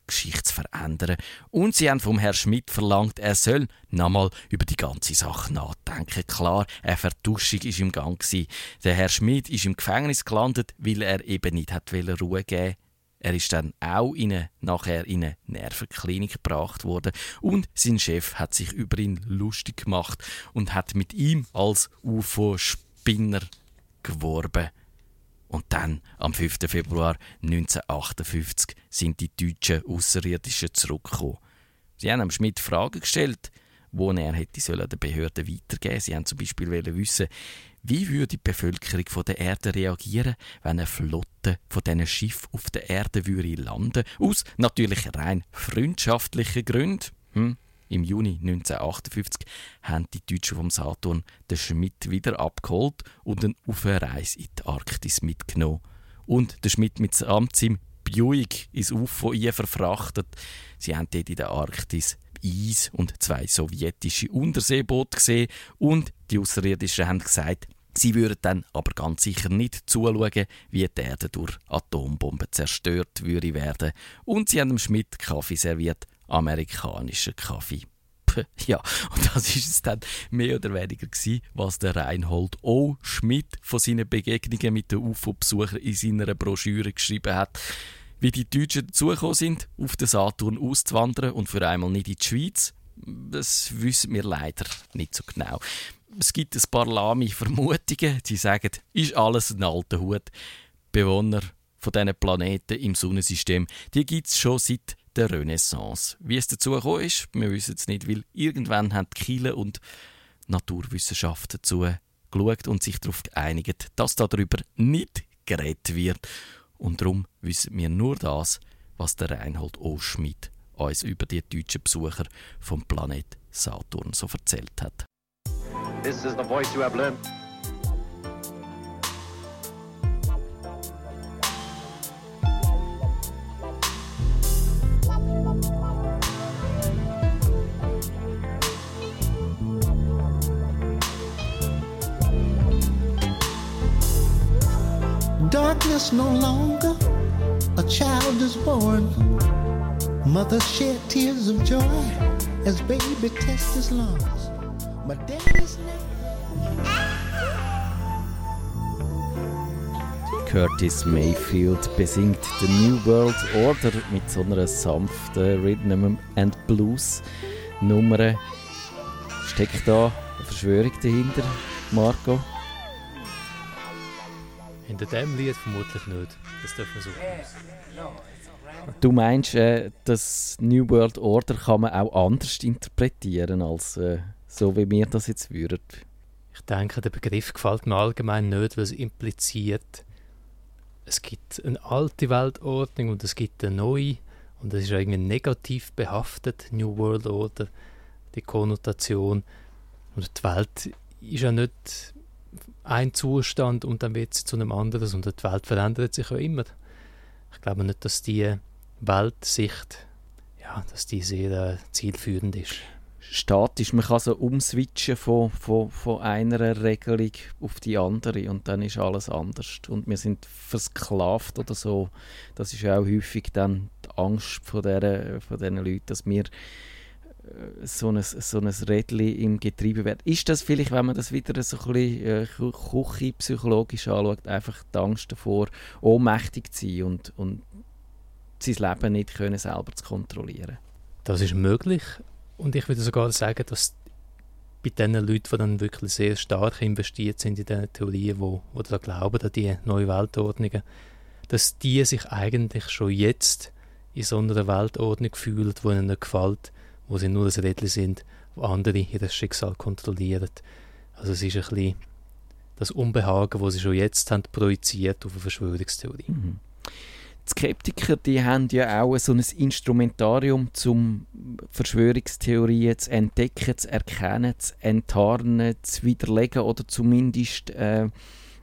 Geschichte zu verändern. Und sie haben vom Herrn Schmidt verlangt, er soll nochmal über die ganze Sache nachdenken. Klar, eine Vertuschung ist im Gang gewesen. Der Herr Schmidt ist im Gefängnis gelandet, weil er eben nicht hat Ruhe geben er ist dann auch in eine, nachher in eine Nervenklinik gebracht worden und sein Chef hat sich über ihn lustig gemacht und hat mit ihm als UFO-Spinner geworben. Und dann, am 5. Februar 1958, sind die deutschen Außerirdischen zurückgekommen. Sie haben Schmidt Fragen gestellt, wo er hätte sollen den Behörden weitergeben. Sie haben zum Beispiel wissen, wie würde die Bevölkerung von der Erde reagieren, wenn eine Flotte von diesen Schiffen auf der Erde würde landen, aus natürlich rein freundschaftlichen Gründen. Hm? Im Juni 1958 haben die Deutschen vom Saturn den Schmidt wieder abgeholt und eine Reise in die Arktis mitgenommen. Und der Schmidt mit seinem im Buick ins UFO verfrachtet. Sie haben dort in der Arktis Eis und zwei sowjetische Unterseeboote gesehen und die Außerirdischen haben gesagt, Sie würden dann aber ganz sicher nicht zuschauen, wie die Erde durch Atombomben zerstört würde werden. Und sie haben dem Schmidt Kaffee serviert amerikanischen Kaffee. Ja, und das ist es dann mehr oder weniger gewesen, was der Reinhold O. Schmidt von seinen Begegnungen mit den UFO-Besuchern in seiner Broschüre geschrieben hat. Wie die Deutschen dazugekommen sind, auf den Saturn auszuwandern und für einmal nicht in die Schweiz, das wissen wir leider nicht so genau. Es gibt ein paar lahme Vermutungen, die sagen, ist alles ein alter Hut. Bewohner von diesen Planeten im Sonnensystem, die gibt es schon seit der Renaissance. Wie es dazu gekommen ist, wir wissen es nicht, weil irgendwann haben die Kiele und Naturwissenschaften dazu geschaut und sich darauf geeinigt, dass darüber nicht geredet wird. Und darum wissen wir nur das, was der Reinhold Oschmidt uns über die deutschen Besucher vom Planet Saturn so erzählt hat. This is the voice you have learned. Darkness no longer, a child is born. Mother shed tears of joy as baby tests his lungs. But daddy's Curtis Mayfield besingt The New World Order mit so einer sanften Rhythm and Blues Nummer. Steckt da eine Verschwörung dahinter, Marco? Hinter dem Lied vermutlich nicht. Das dürfen wir so. Du meinst, äh, das New World Order kann man auch anders interpretieren, als äh, so wie wir das jetzt würden? Ich denke, der Begriff gefällt mir allgemein nicht, weil es impliziert, es gibt eine alte Weltordnung und es gibt eine neue und es ist irgendwie negativ behaftet, New World Order, die Konnotation. Und die Welt ist ja nicht ein Zustand und dann wird sie zu einem anderen und die Welt verändert sich ja immer. Ich glaube nicht, dass die Weltsicht, ja, dass die sehr äh, zielführend ist. Statisch, man kann so umswitchen von, von, von einer Regelung auf die andere und dann ist alles anders und wir sind versklavt oder so. Das ist auch häufig dann die Angst von, der, von diesen Leuten, dass wir so ein, so ein Rädchen im Getriebe werden. Ist das vielleicht, wenn man das wieder so ein bisschen äh, küchenpsychologisch anschaut, einfach die Angst davor, ohnmächtig zu sein und, und sein Leben nicht können selber zu kontrollieren? Das ist möglich und ich würde sogar sagen, dass bei den Leuten, die dann wirklich sehr stark investiert sind in diese Theorien, wo, wo da glauben an die neue Weltordnungen, dass die sich eigentlich schon jetzt in so einer Weltordnung fühlen, die ihnen gefällt, wo sie nur ein Rädchen sind, wo andere ihr Schicksal kontrollieren. Also es ist ein bisschen das Unbehagen, das sie schon jetzt haben, projiziert auf eine Verschwörungstheorie. Mhm. Die Skeptiker die haben ja auch so ein Instrumentarium, um Verschwörungstheorien zu entdecken, zu erkennen, zu enttarnen, zu widerlegen oder zumindest äh,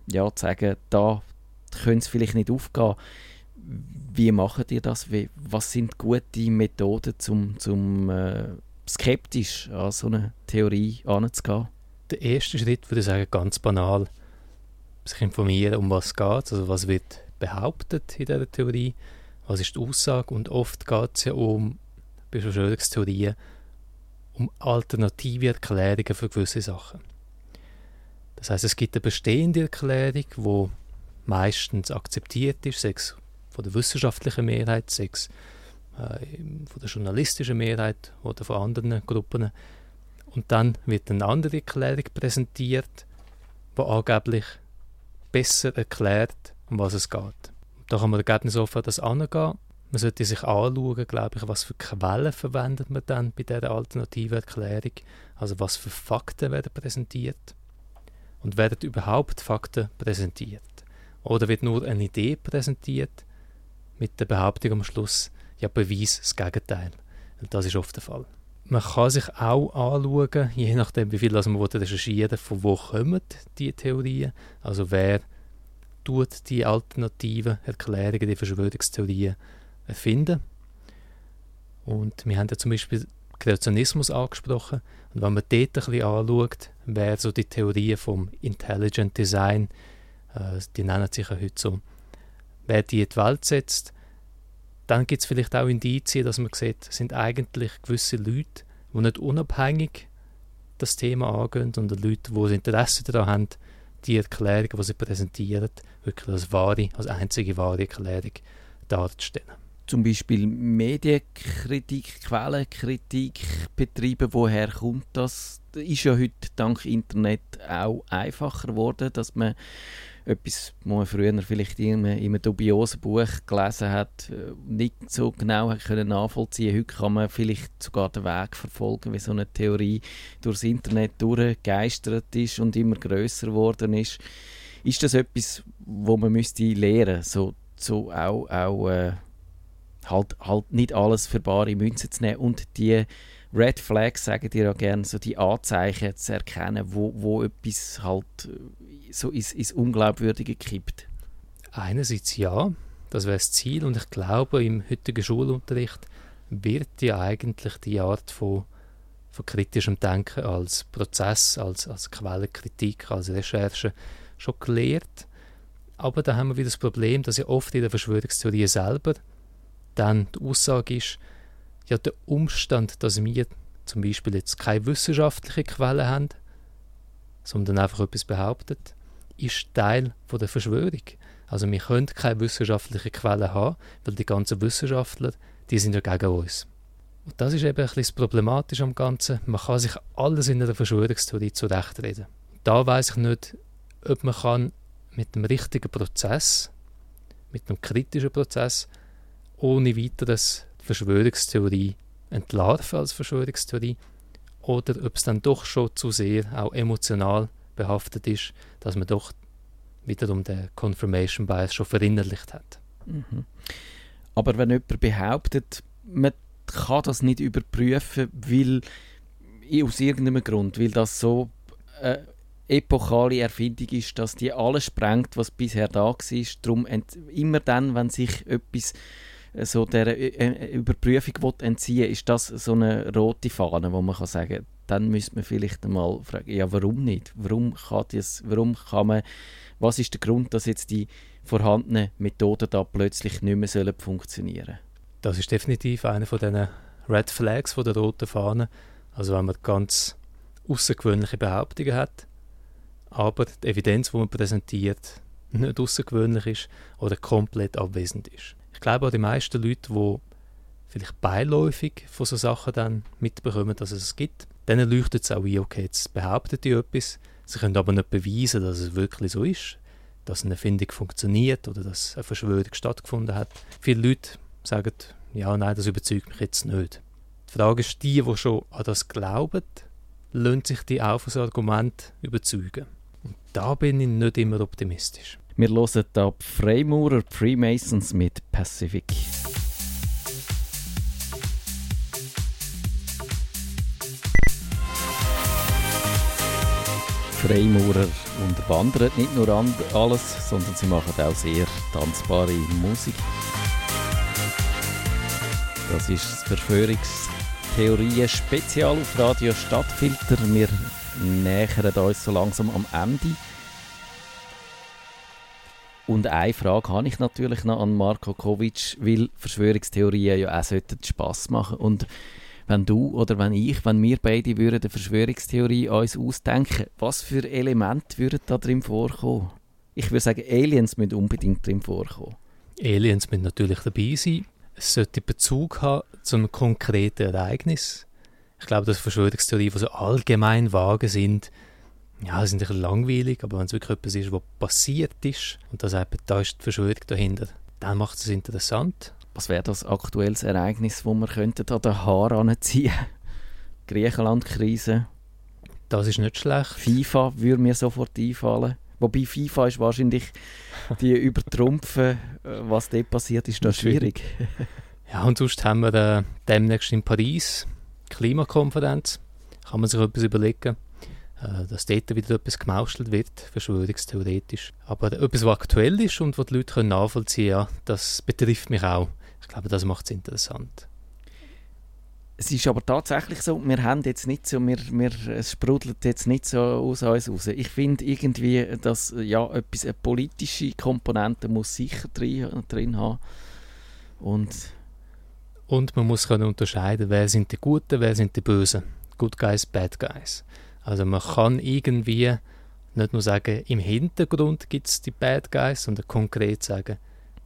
ja, zu sagen, da können es vielleicht nicht aufgehen. Wie macht ihr das? Wie, was sind gute Methoden, um zum äh, skeptisch an so eine Theorie anzugehen? Der erste Schritt würde ich sagen, ganz banal, sich informieren, um was es geht, also was wird behauptet in dieser Theorie, was ist die Aussage und oft geht es ja um bei um alternative Erklärungen für gewisse Sachen. Das heißt, es gibt eine bestehende Erklärung, die meistens akzeptiert ist, sechs von der wissenschaftlichen Mehrheit, sechs äh, von der journalistischen Mehrheit oder von anderen Gruppen. Und dann wird eine andere Erklärung präsentiert, die angeblich besser erklärt, um was es geht. Da kann man ergebnisoffen das angehen. Man sollte sich anschauen, glaube ich, was für Quellen verwendet man dann bei dieser alternativen Erklärung. Also was für Fakten werden präsentiert. Und werden überhaupt Fakten präsentiert? Oder wird nur eine Idee präsentiert mit der Behauptung am Schluss, ja, beweis das Gegenteil. Und das ist oft der Fall. Man kann sich auch anschauen, je nachdem, wie viel man recherchieren will, von wo kommen die Theorien. Also wer tut die alternativen Erklärungen, die Verschwörungstheorien erfinden. Und wir haben ja zum Beispiel Kreationismus angesprochen. Und wenn man dort ein bisschen anschaut, wäre so die Theorie vom Intelligent Design, äh, die nennen sich ja heute so, wer die in die Welt setzt, dann gibt es vielleicht auch Indizien, dass man sieht, sind eigentlich gewisse Leute, die nicht unabhängig das Thema angehen und Leute, die Interesse daran haben, die Erklärung, die sie präsentieren, wirklich als wahre, als einzige wahre Erklärung darzustellen. Zum Beispiel Medienkritik, Quellenkritik betreiben. Woher kommt? Das ist ja heute dank Internet auch einfacher geworden, dass man etwas, was man früher vielleicht in einem, in einem dubiosen Buch gelesen hat, äh, nicht so genau hat können nachvollziehen Heute kann man vielleicht sogar den Weg verfolgen, wie so eine Theorie durchs Internet durchgeistert ist und immer größer geworden ist. Ist das etwas, wo man müsste lernen so, so auch, auch äh, halt, halt nicht alles für bare Münze zu nehmen und die Red Flags, sagen dir ja gerne, so die Anzeichen zu erkennen, wo, wo etwas halt äh, so ins, ins Unglaubwürdige kippt. Einerseits ja, das wäre das Ziel und ich glaube, im heutigen Schulunterricht wird ja eigentlich die Art von, von kritischem Denken als Prozess, als, als Quellenkritik, als Recherche schon gelehrt. Aber da haben wir wieder das Problem, dass ja oft in der Verschwörungstheorie selber dann die Aussage ist, ja der Umstand, dass wir zum Beispiel jetzt keine wissenschaftliche Quelle haben, sondern einfach etwas behauptet, ist Teil von der Verschwörung. Also wir können keine wissenschaftliche Quelle haben, weil die ganzen Wissenschaftler, die sind ja gegen uns. Und das ist eben ein bisschen das Problematische am Ganzen. Man kann sich alles in einer Verschwörungstheorie zurechtreden. Da weiß ich nicht, ob man kann mit dem richtigen Prozess, mit einem kritischen Prozess, ohne weiteres Verschwörungstheorie entlarven als Verschwörungstheorie oder ob es dann doch schon zu sehr auch emotional behaftet ist, dass man doch wiederum den Confirmation Bias schon verinnerlicht hat. Mhm. Aber wenn jemand behauptet, man kann das nicht überprüfen, weil aus irgendeinem Grund, weil das so eine epochale Erfindung ist, dass die alles sprengt, was bisher da war. Darum immer dann, wenn sich etwas so der äh, äh, Überprüfung entziehen ist das so eine rote Fahne, wo man kann sagen dann müsste man vielleicht einmal fragen, ja warum nicht? Warum kann, das, warum kann man, was ist der Grund, dass jetzt die vorhandenen Methoden da plötzlich nicht mehr sollen funktionieren Das ist definitiv eine von diesen Red Flags von der roten Fahne. Also wenn man ganz außergewöhnliche Behauptungen hat, aber die Evidenz, die man präsentiert, nicht außergewöhnlich ist oder komplett abwesend ist. Ich glaube auch die meisten Leute, die vielleicht beiläufig von so Sachen dann mitbekommen, dass es es gibt, denen leuchtet es auch ein, okay, jetzt behauptet die etwas, sie können aber nicht beweisen, dass es wirklich so ist, dass eine Erfindung funktioniert oder dass eine Verschwörung stattgefunden hat. Viele Leute sagen, ja, nein, das überzeugt mich jetzt nicht. Die Frage ist, die, die schon an das glauben, lassen sich die auch von so Argument überzeugen. Und da bin ich nicht immer optimistisch. Wir hören ab Freimaurer Freemasons mit Pacific. Freimaurer unterwandern nicht nur alles, sondern sie machen auch sehr tanzbare Musik. Das ist das Verschwörungstheorien Spezial auf Radio Stadtfilter. Wir nähern uns so langsam am Ende. Und eine Frage habe ich natürlich noch an Marko Kovic, weil Verschwörungstheorien ja auch Spass machen Und wenn du oder wenn ich, wenn wir beide würden eine Verschwörungstheorie uns ausdenken, was für Elemente würden da drin vorkommen? Ich würde sagen, Aliens müssen unbedingt drin vorkommen. Aliens müssen natürlich dabei sein. Es sollte Bezug haben zu einem konkreten Ereignis. Ich glaube, dass Verschwörungstheorien, die so allgemein vage sind, ja, ist ein bisschen langweilig, aber wenn es wirklich etwas ist, was passiert ist und das eben, da ist die Verschwörung dahinter, dann macht es interessant. Was wäre das aktuelles Ereignis, wo wir könnten an den Haar anziehen Griechenland-Krise. Das ist nicht schlecht. FIFA würde mir sofort einfallen. Wobei FIFA ist wahrscheinlich die übertrumpfen, was dort passiert, ist da schwierig. ja, und sonst haben wir äh, demnächst in Paris Klimakonferenz. Kann man sich etwas überlegen. Äh, dass dort wieder etwas gemauschelt wird, verschwörungstheoretisch. Aber etwas, was aktuell ist und was die Leute können nachvollziehen können, ja, das betrifft mich auch. Ich glaube, das macht es interessant. Es ist aber tatsächlich so, wir haben jetzt nicht so, wir, wir, es sprudelt jetzt nicht so aus uns raus. Ich finde irgendwie, dass ja, etwas, eine politische Komponente muss sicher drin, drin haben. Und, und man muss können unterscheiden, wer sind die Guten, wer sind die Bösen. Good Guys, Bad Guys. Also man kann irgendwie nicht nur sagen, im Hintergrund gibt es die Bad Guys, sondern konkret sagen,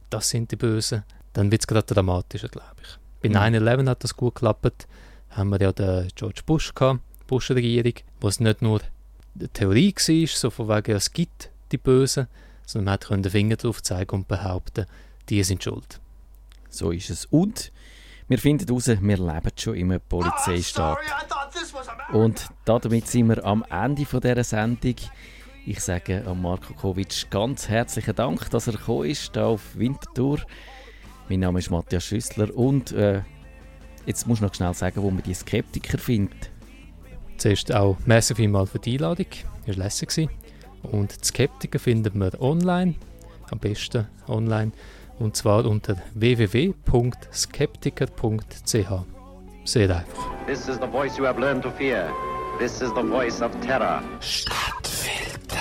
das sind die Bösen. Dann wird es gerade dramatischer, glaube ich. Bei Mhm. 9-11 hat das gut geklappt. Haben wir ja den George Bush gehabt, Bush-Regierung, wo es nicht nur eine Theorie war, so von wegen, es gibt die Bösen, sondern man konnte den Finger drauf zeigen und behaupten, die sind schuld. So ist es. Und wir finden heraus, wir leben schon im Polizeistaat. Und damit sind wir am Ende von dieser Sendung. Ich sage an Marco Kovic ganz herzlichen Dank, dass er gekommen ist, hier auf Winterthur. Mein Name ist Matthias Schüssler und äh, jetzt musst du noch schnell sagen, wo man die Skeptiker findet. Zuerst auch merci vielmals für die Einladung, das war lässig. Und die Skeptiker findet man online, am besten online, und zwar unter www.skeptiker.ch. Sehr einfach. This is the voice you have learned to fear. This is the voice of terror. Stadtfilter.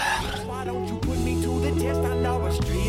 Why don't you put me to the test? I know street.